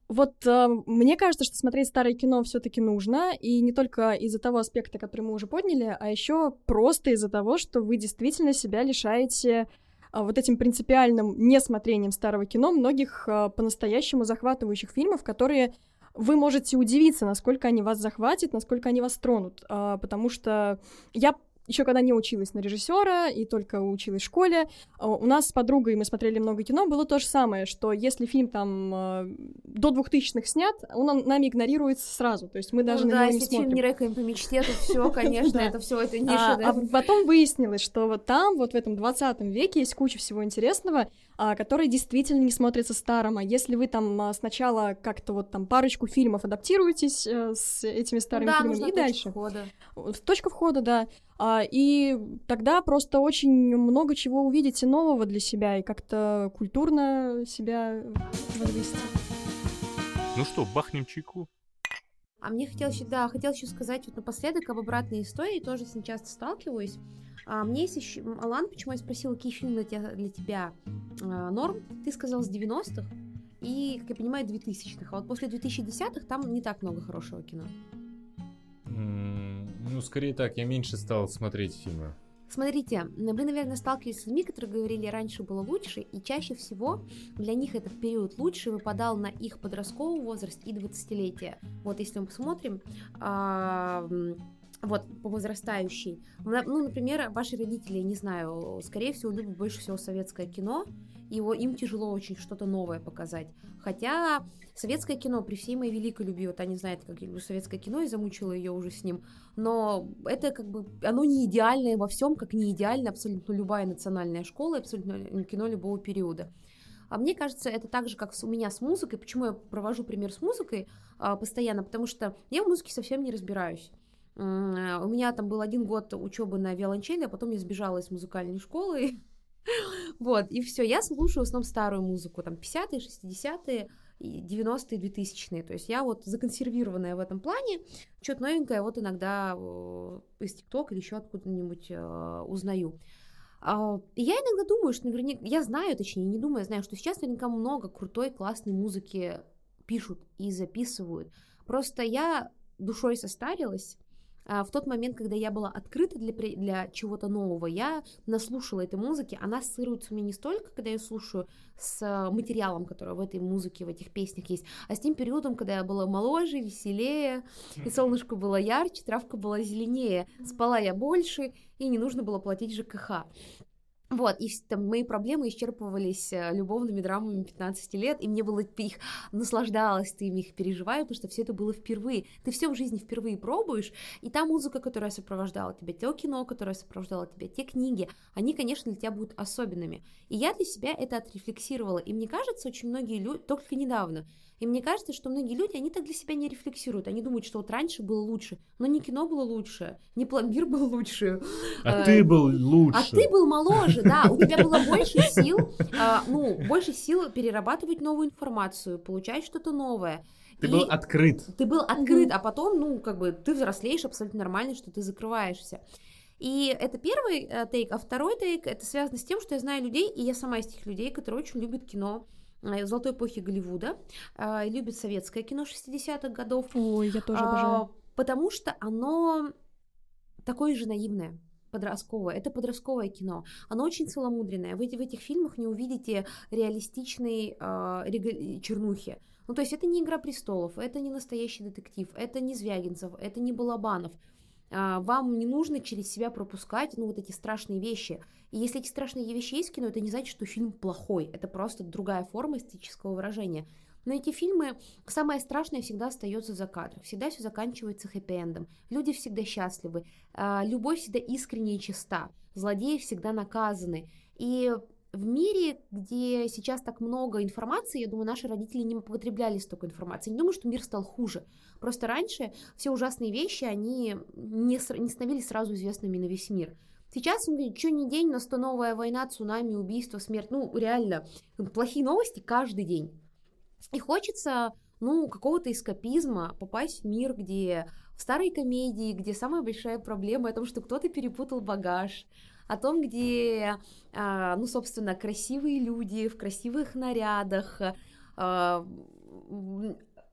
B: вот э, мне кажется, что смотреть старое кино все-таки нужно, и не только из-за того аспекта, который мы уже подняли, а еще просто из-за того, что вы действительно себя лишаете вот этим принципиальным несмотрением старого кино многих а, по-настоящему захватывающих фильмов, которые вы можете удивиться, насколько они вас захватят, насколько они вас тронут, а, потому что я еще когда не училась на режиссера и только училась в школе, а, у нас с подругой мы смотрели много кино, было то же самое, что если фильм там а, до 2000-х снят, он нами игнорируется сразу, то есть мы даже ну, на
A: да,
B: него
A: не
B: смотрим.
A: фильм не рекаем по мечте, то все, конечно, это все это ниша.
B: А, а потом выяснилось, что вот там, вот в этом 20 веке есть куча всего интересного, а, который действительно не смотрится старым. А если вы там а, сначала как-то вот там парочку фильмов адаптируетесь э, с этими старыми
A: да,
B: фильмами и дальше.
A: Входа.
B: Точка входа, да. А, и тогда просто очень много чего увидите нового для себя и как-то культурно себя возвысите.
C: Ну что, бахнем чайку?
A: А мне хотелось, да, хотелось еще сказать вот напоследок об обратной истории, тоже с ним часто сталкиваюсь. А мне есть еще... Алан, почему я спросила, какие фильмы для тебя, для тебя а, норм? Ты сказал с 90-х и, как я понимаю, 2000-х. А вот после 2010-х там не так много хорошего кино.
C: Mm, ну, скорее так, я меньше стал смотреть фильмы.
A: Смотрите, вы, наверное, сталкивались с людьми, которые говорили, раньше было лучше, и чаще всего для них этот период лучше выпадал на их подростковый возраст и 20-летие. Вот если мы посмотрим, а, вот, по возрастающей. Ну, например, ваши родители, не знаю, скорее всего, любят больше всего советское кино, и его, им тяжело очень что-то новое показать. Хотя советское кино, при всей моей великой любви, вот они знают, как я люблю советское кино, и замучила ее уже с ним, но это как бы, оно не идеальное во всем, как не идеально абсолютно любая национальная школа, абсолютно кино любого периода. А мне кажется, это так же, как у меня с музыкой. Почему я провожу пример с музыкой а, постоянно? Потому что я в музыке совсем не разбираюсь. Э, у меня там был один год учебы на виолончели, а потом я сбежала из музыкальной школы. Вот, и все, я слушаю в основном старую музыку, там 50-е, 60-е, 90-е, 2000-е. То есть я вот законсервированная в этом плане, что-то новенькое вот иногда из ТикТока или еще откуда-нибудь э, узнаю. А, и я иногда думаю, что наверняка, я знаю, точнее, не думаю, я знаю, что сейчас наверняка много крутой, классной музыки пишут и записывают. Просто я душой состарилась, в тот момент, когда я была открыта для, для чего-то нового, я наслушала этой музыки, она ассоциируется меня не столько, когда я слушаю с а, материалом, который в этой музыке, в этих песнях есть, а с тем периодом, когда я была моложе, веселее, и солнышко было ярче, травка была зеленее, спала я больше, и не нужно было платить ЖКХ. Вот, и там, мои проблемы исчерпывались э, любовными драмами 15 лет, и мне было их наслаждалась, ты их переживаю, потому что все это было впервые. Ты все в жизни впервые пробуешь, и та музыка, которая сопровождала тебя, то кино, которое сопровождало тебя, те книги, они, конечно, для тебя будут особенными. И я для себя это отрефлексировала, и мне кажется, очень многие люди, только недавно, и мне кажется, что многие люди, они так для себя не рефлексируют. Они думают, что вот раньше было лучше, но не кино было лучше, не пломбир был лучше.
C: А ты был лучше.
A: А ты был моложе, да. У тебя было больше сил, а, ну, больше сил перерабатывать новую информацию, получать что-то новое.
C: Ты и был открыт.
A: Ты был открыт, а потом, ну, как бы, ты взрослеешь абсолютно нормально, что ты закрываешься. И это первый э, тейк, а второй тейк, это связано с тем, что я знаю людей, и я сама из тех людей, которые очень любят кино, Э, золотой эпохи Голливуда, э, любит советское кино 60-х годов.
B: Ой, я тоже обожаю.
A: А, потому что оно такое же наивное подростковое. Это подростковое кино. Оно очень целомудренное. Вы в этих фильмах не увидите реалистичной э, чернухи. Ну, то есть это не «Игра престолов», это не «Настоящий детектив», это не Звягинцев, это не Балабанов. А, вам не нужно через себя пропускать, ну, вот эти страшные вещи. И если эти страшные вещи есть в кино, это не значит, что фильм плохой. Это просто другая форма эстетического выражения. Но эти фильмы, самое страшное всегда остается за кадром. Всегда все заканчивается хэппи-эндом. Люди всегда счастливы. А, любовь всегда искренняя и чиста. Злодеи всегда наказаны. И в мире, где сейчас так много информации, я думаю, наши родители не потребляли столько информации. Не думаю, что мир стал хуже. Просто раньше все ужасные вещи, они не, не становились сразу известными на весь мир. Сейчас, что ни день, но то новая война, цунами, убийство, смерть. Ну, реально, плохие новости каждый день. И хочется, ну, какого-то эскапизма, попасть в мир, где в старой комедии, где самая большая проблема о том, что кто-то перепутал багаж, о том, где, а, ну, собственно, красивые люди в красивых нарядах, а,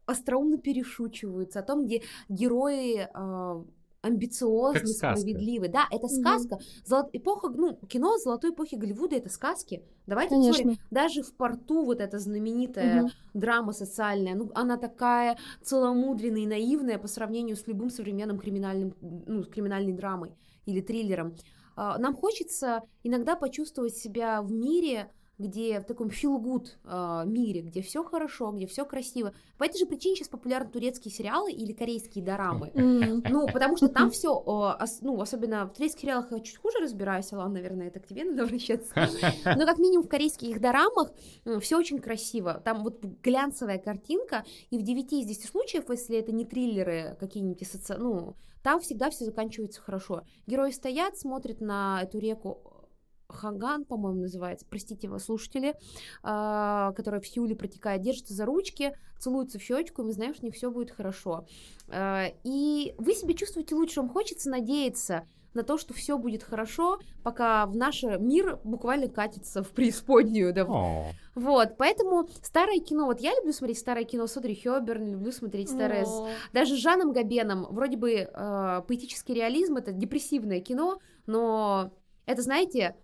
A: остроумно перешучиваются, о том, где герои а, амбициозны, справедливы. Да, это сказка. Угу. Золот... Эпоха, ну, кино золотой эпохи Голливуда это сказки. Давайте посмотрим. Даже в порту вот эта знаменитая угу. драма социальная, ну, она такая целомудренная и наивная по сравнению с любым современным криминальным, ну, криминальной драмой или триллером. А, нам хочется иногда почувствовать себя в мире, где в таком feel good э, мире, где все хорошо, где все красиво. По этой же причине сейчас популярны турецкие сериалы или корейские дорамы. Ну, потому что там все, э, ос, ну, особенно в турецких сериалах я чуть хуже разбираюсь, Алан, наверное, это к тебе надо обращаться. Но как минимум в корейских дорамах э, все очень красиво. Там вот глянцевая картинка, и в 9 из 10 случаев, если это не триллеры какие-нибудь, соци... ну, там всегда все заканчивается хорошо. Герои стоят, смотрят на эту реку Хаган, по-моему, называется, простите его, слушатели, э, которая в Сеуле протекает, держатся за ручки, целуются в щечку, и мы знаем, что у них все будет хорошо. Э, и вы себя чувствуете лучше, вам хочется надеяться на то, что все будет хорошо, пока в наш мир буквально катится в преисподнюю. Да. Oh. Вот, поэтому старое кино, вот я люблю смотреть старое кино с Одри Хёберн, люблю смотреть старое, oh. с, даже с Жаном Габеном, вроде бы э, поэтический реализм, это депрессивное кино, но это, знаете,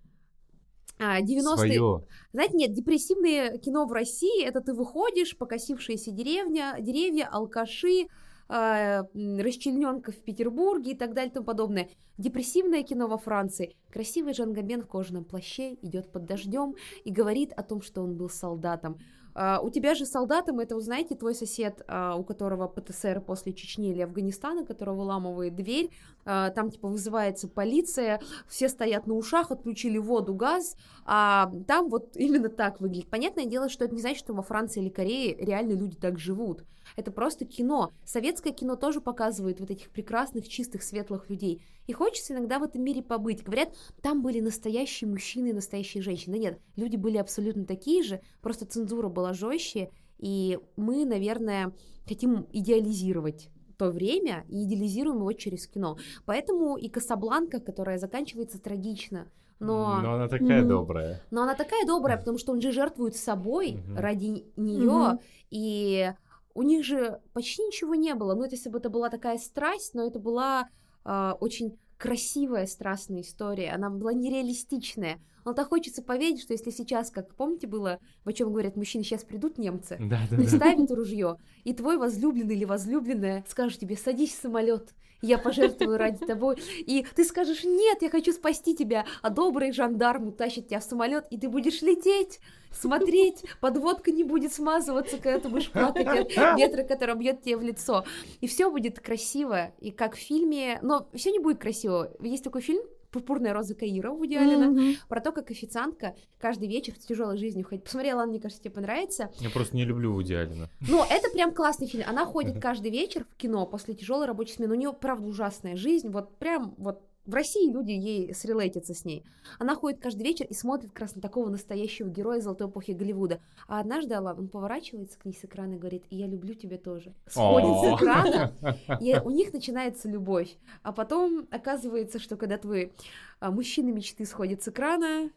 A: 90-е. А, Своё. Знаете, нет, депрессивное кино в России это ты выходишь, покосившаяся деревня, деревья, алкаши, э, расчлененка в Петербурге и так далее и тому подобное. Депрессивное кино во Франции. Красивый Жан Габен в кожаном плаще идет под дождем и говорит о том, что он был солдатом. Uh, у тебя же солдатом, это, знаете, твой сосед, uh, у которого ПТСР после Чечни или Афганистана, которого выламывает дверь, uh, там, типа, вызывается полиция, все стоят на ушах, отключили воду, газ, а там вот именно так выглядит. Понятное дело, что это не значит, что во Франции или Корее реально люди так живут. Это просто кино. Советское кино тоже показывает вот этих прекрасных, чистых, светлых людей. И хочется иногда в этом мире побыть. Говорят, там были настоящие мужчины и настоящие женщины. Да нет, люди были абсолютно такие же, просто цензура была жестче, и мы, наверное, хотим идеализировать то время и идеализируем его через кино. Поэтому и Касабланка, которая заканчивается трагично, но...
C: Но она такая mm-hmm. добрая.
A: Но она такая добрая, потому что он же жертвует собой mm-hmm. ради нее, mm-hmm. и у них же почти ничего не было. Ну, это если бы это была такая страсть, но это была э, очень красивая страстная история, она была нереалистичная. Но так хочется поверить, что если сейчас, как помните было, о чем говорят мужчины, сейчас придут немцы,
C: Да, да, да.
A: приставят ружье, и твой возлюбленный или возлюбленная скажет тебе, садись в самолет, я пожертвую ради тобой. И ты скажешь, нет, я хочу спасти тебя, а добрый жандарм утащит тебя в самолет, и ты будешь лететь, смотреть, подводка не будет смазываться, когда ты будешь плакать от ветра, который бьет тебе в лицо. И все будет красиво, и как в фильме, но все не будет красиво. Есть такой фильм, «Пурпурная роза Каира» у Аллена,
B: Мгм.
A: про то, как официантка каждый вечер с тяжелой жизнью ходит. Посмотрела, мне кажется, тебе понравится.
C: Я просто не люблю Вуди Аллена.
A: Но это прям классный фильм. Она ходит каждый вечер в кино после тяжелой рабочей смены. У нее, правда, ужасная жизнь. Вот прям вот в России люди ей срелейтятся с ней. Она ходит каждый вечер и смотрит как раз на такого настоящего героя золотой эпохи Голливуда. А однажды Алан, он поворачивается к ней с экрана и говорит, я люблю тебя тоже. Сходит с экрана, и у них начинается любовь. А потом оказывается, что когда твой а, мужчина мечты сходит с экрана,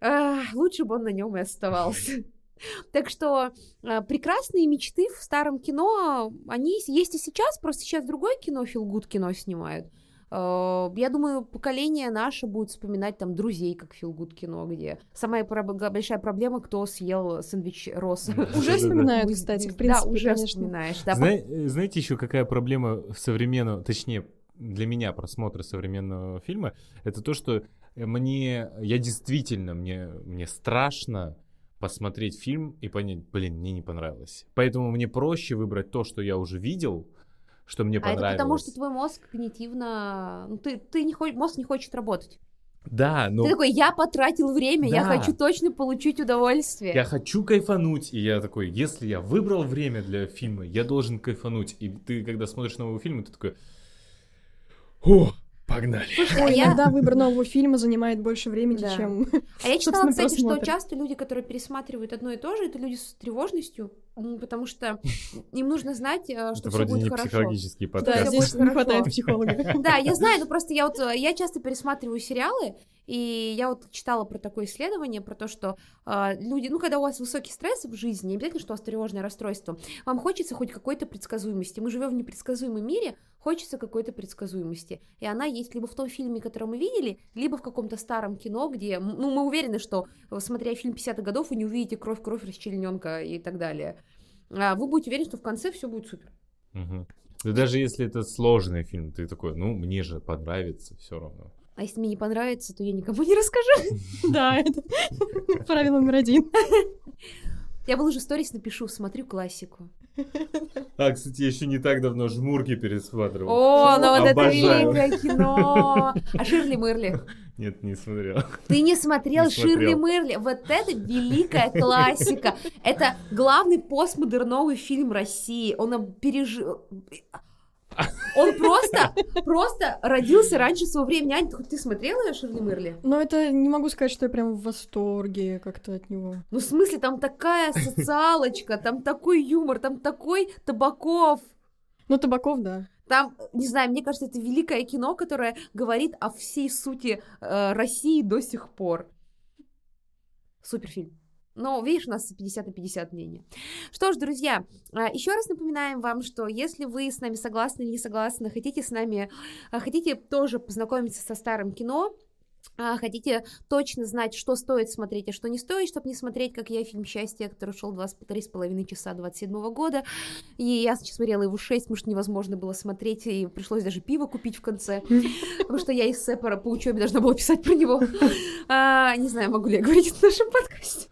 A: а, лучше бы он на нем и оставался. Так что а, прекрасные мечты в старом кино, они есть и сейчас, просто сейчас другое кино, филгуд кино снимают. А, Я думаю, поколение наше будет вспоминать там друзей, как филгуд кино, где самая большая проблема, кто съел сэндвич Росс.
C: Да.
B: Уже вспоминают, кстати, в принципе,
A: Да, уже вспоминаешь.
C: Э, Знаете еще какая проблема современного, точнее, для меня просмотра современного фильма, это то, что мне, я действительно, мне, мне страшно посмотреть фильм и понять, блин, мне не понравилось. Поэтому мне проще выбрать то, что я уже видел, что мне
A: А это
C: понравилось.
A: потому, что твой мозг когнитивно... Ну, ты, ты не хочешь, мозг не хочет работать.
C: Да, но
A: Ты такой, я потратил время, я
C: Ну. Да.
A: хочу точно получить удовольствие.
C: я хочу кайфануть, и я такой, если я выбрал время для фильма, я должен кайфануть. И ты, когда смотришь новый фильм, ты такой, о, погнали.
A: Слушай, а я-
B: иногда выбор нового фильма занимает больше времени,
A: Да.
B: чем...
A: А я читала, кстати, что часто люди, которые пересматривают одно и то же, это люди с тревожностью, потому что им нужно знать, э, что
C: Это
A: всё
C: вроде
A: будет
C: не
A: хорошо.
C: психологический
B: Да,
C: подкаст.
A: всё
B: здесь не хватает психолога.
A: Да, я знаю, но просто я вот э, я часто пересматриваю сериалы, и я вот читала про такое исследование, про то, что а, люди, ну, когда у вас высокий стресс в жизни, не обязательно, что у вас тревожное расстройство, вам хочется хоть какой-то предсказуемости. Мы живем в непредсказуемом мире, хочется какой-то предсказуемости. И она есть либо в том фильме, который мы видели, либо в каком-то старом кино, где, ну, мы уверены, что, э, смотря фильм 50-х годов, вы не увидите кровь-кровь, расчлененка и так далее. А вы будете уверены, что в конце все будет супер.
C: Мгм. Да даже если это сложный фильм, ты такой, ну, мне же понравится все равно.
A: А если мне не понравится, то я никому не расскажу.
B: Да, это правило номер один.
A: Я выложу сторис, напишу, смотрю классику.
C: А, кстати, я еще не так давно жмурки пересматривал.
A: О, ну вот это великое кино! А Ширли Мырли?
C: Нет, не смотрел.
A: Ты не смотрел
C: Не
A: Ширли
C: смотрел.
A: Мырли? Вот это великая классика. Это главный постмодерновый фильм России. Он пережил... Он просто, просто родился раньше своего времени. Ань, ты- смотрела Ширли Мырли?
B: Но это не могу сказать, что я прям в восторге как-то от него.
A: Ну, в смысле, там такая социалочка, там такой юмор, там такой Табаков.
B: Ну, Табаков, да.
A: Там, не знаю, мне кажется, это великое кино, которое говорит о всей сути э, России до сих пор. Суперфильм. Но, видишь, у нас 50 на 50 мнения. Что ж, друзья, еще раз напоминаем вам, что если вы с нами согласны или не согласны, хотите с нами, а, хотите тоже познакомиться со старым кино, а, хотите точно знать, что стоит смотреть, а что не стоит, чтобы не смотреть, как я, фильм «Счастье», который шел 23,5 часа 27 года, и я смотрела его 6, потому что невозможно было смотреть, и пришлось даже пиво купить в конце, потому что я из Сепара по учебе должна была писать про него. А, Не знаю, могу ли я говорить в нашем подкасте.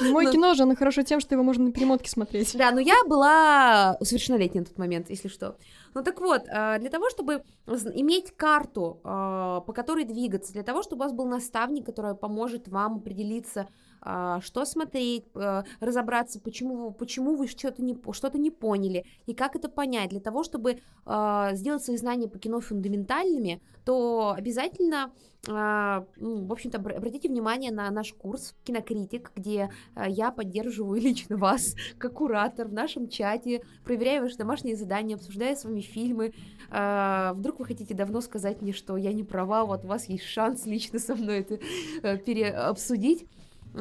B: Мой
A: Ну.
B: кино же, оно хорошо тем, что его можно на перемотке смотреть.
A: Да, но я была совершеннолетняя на тот момент, если что. Ну так вот, а, для того, чтобы иметь карту, а, по которой двигаться, для того, чтобы у вас был наставник, который поможет вам определиться, что смотреть, а, разобраться, почему, почему вы что-то не, что-то не поняли, и как это понять, для того, чтобы а, сделать свои знания по кино фундаментальными, то обязательно, а, ну, в общем-то, обра- обратите внимание на наш курс «Кинокритик», где а, я поддерживаю лично вас, как куратор в нашем чате, проверяю ваши домашние задания, обсуждаю с вами фильмы. А, вдруг вы хотите давно сказать мне, что я не права, вот у вас есть шанс лично со мной это э, переобсудить.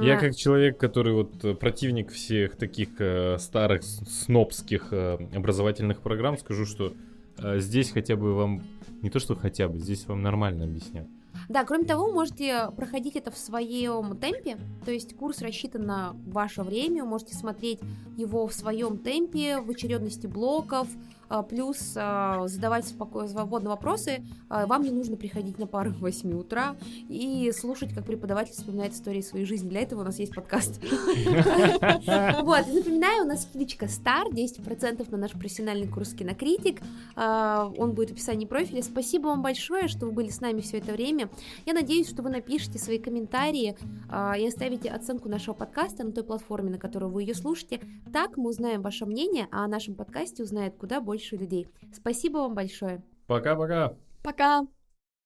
C: Я как человек, который вот э, противник всех таких э, старых снобских э, образовательных программ, скажу, что э, здесь хотя бы вам, не то что хотя бы, здесь вам нормально объяснят.
A: Да, кроме того, можете проходить это в своем темпе, то есть курс рассчитан на ваше время, вы можете смотреть его в своем темпе, в очередности блоков, плюс а, задавать спокойно, свободно вопросы. А, вам не нужно приходить на пару в 8 утра и слушать, как преподаватель вспоминает истории своей жизни. Для этого у нас есть подкаст. Вот, напоминаю, у нас скидочка Star, 10% на наш профессиональный курс кинокритик. Он будет в описании профиля. Спасибо вам большое, что вы были с нами все это время. Я надеюсь, что вы напишите свои комментарии и оставите оценку нашего подкаста на той платформе, на которой вы ее слушаете. Так мы узнаем ваше мнение, а о нашем подкасте узнает куда больше людей. Спасибо вам большое.
C: Пока-пока.
B: Пока.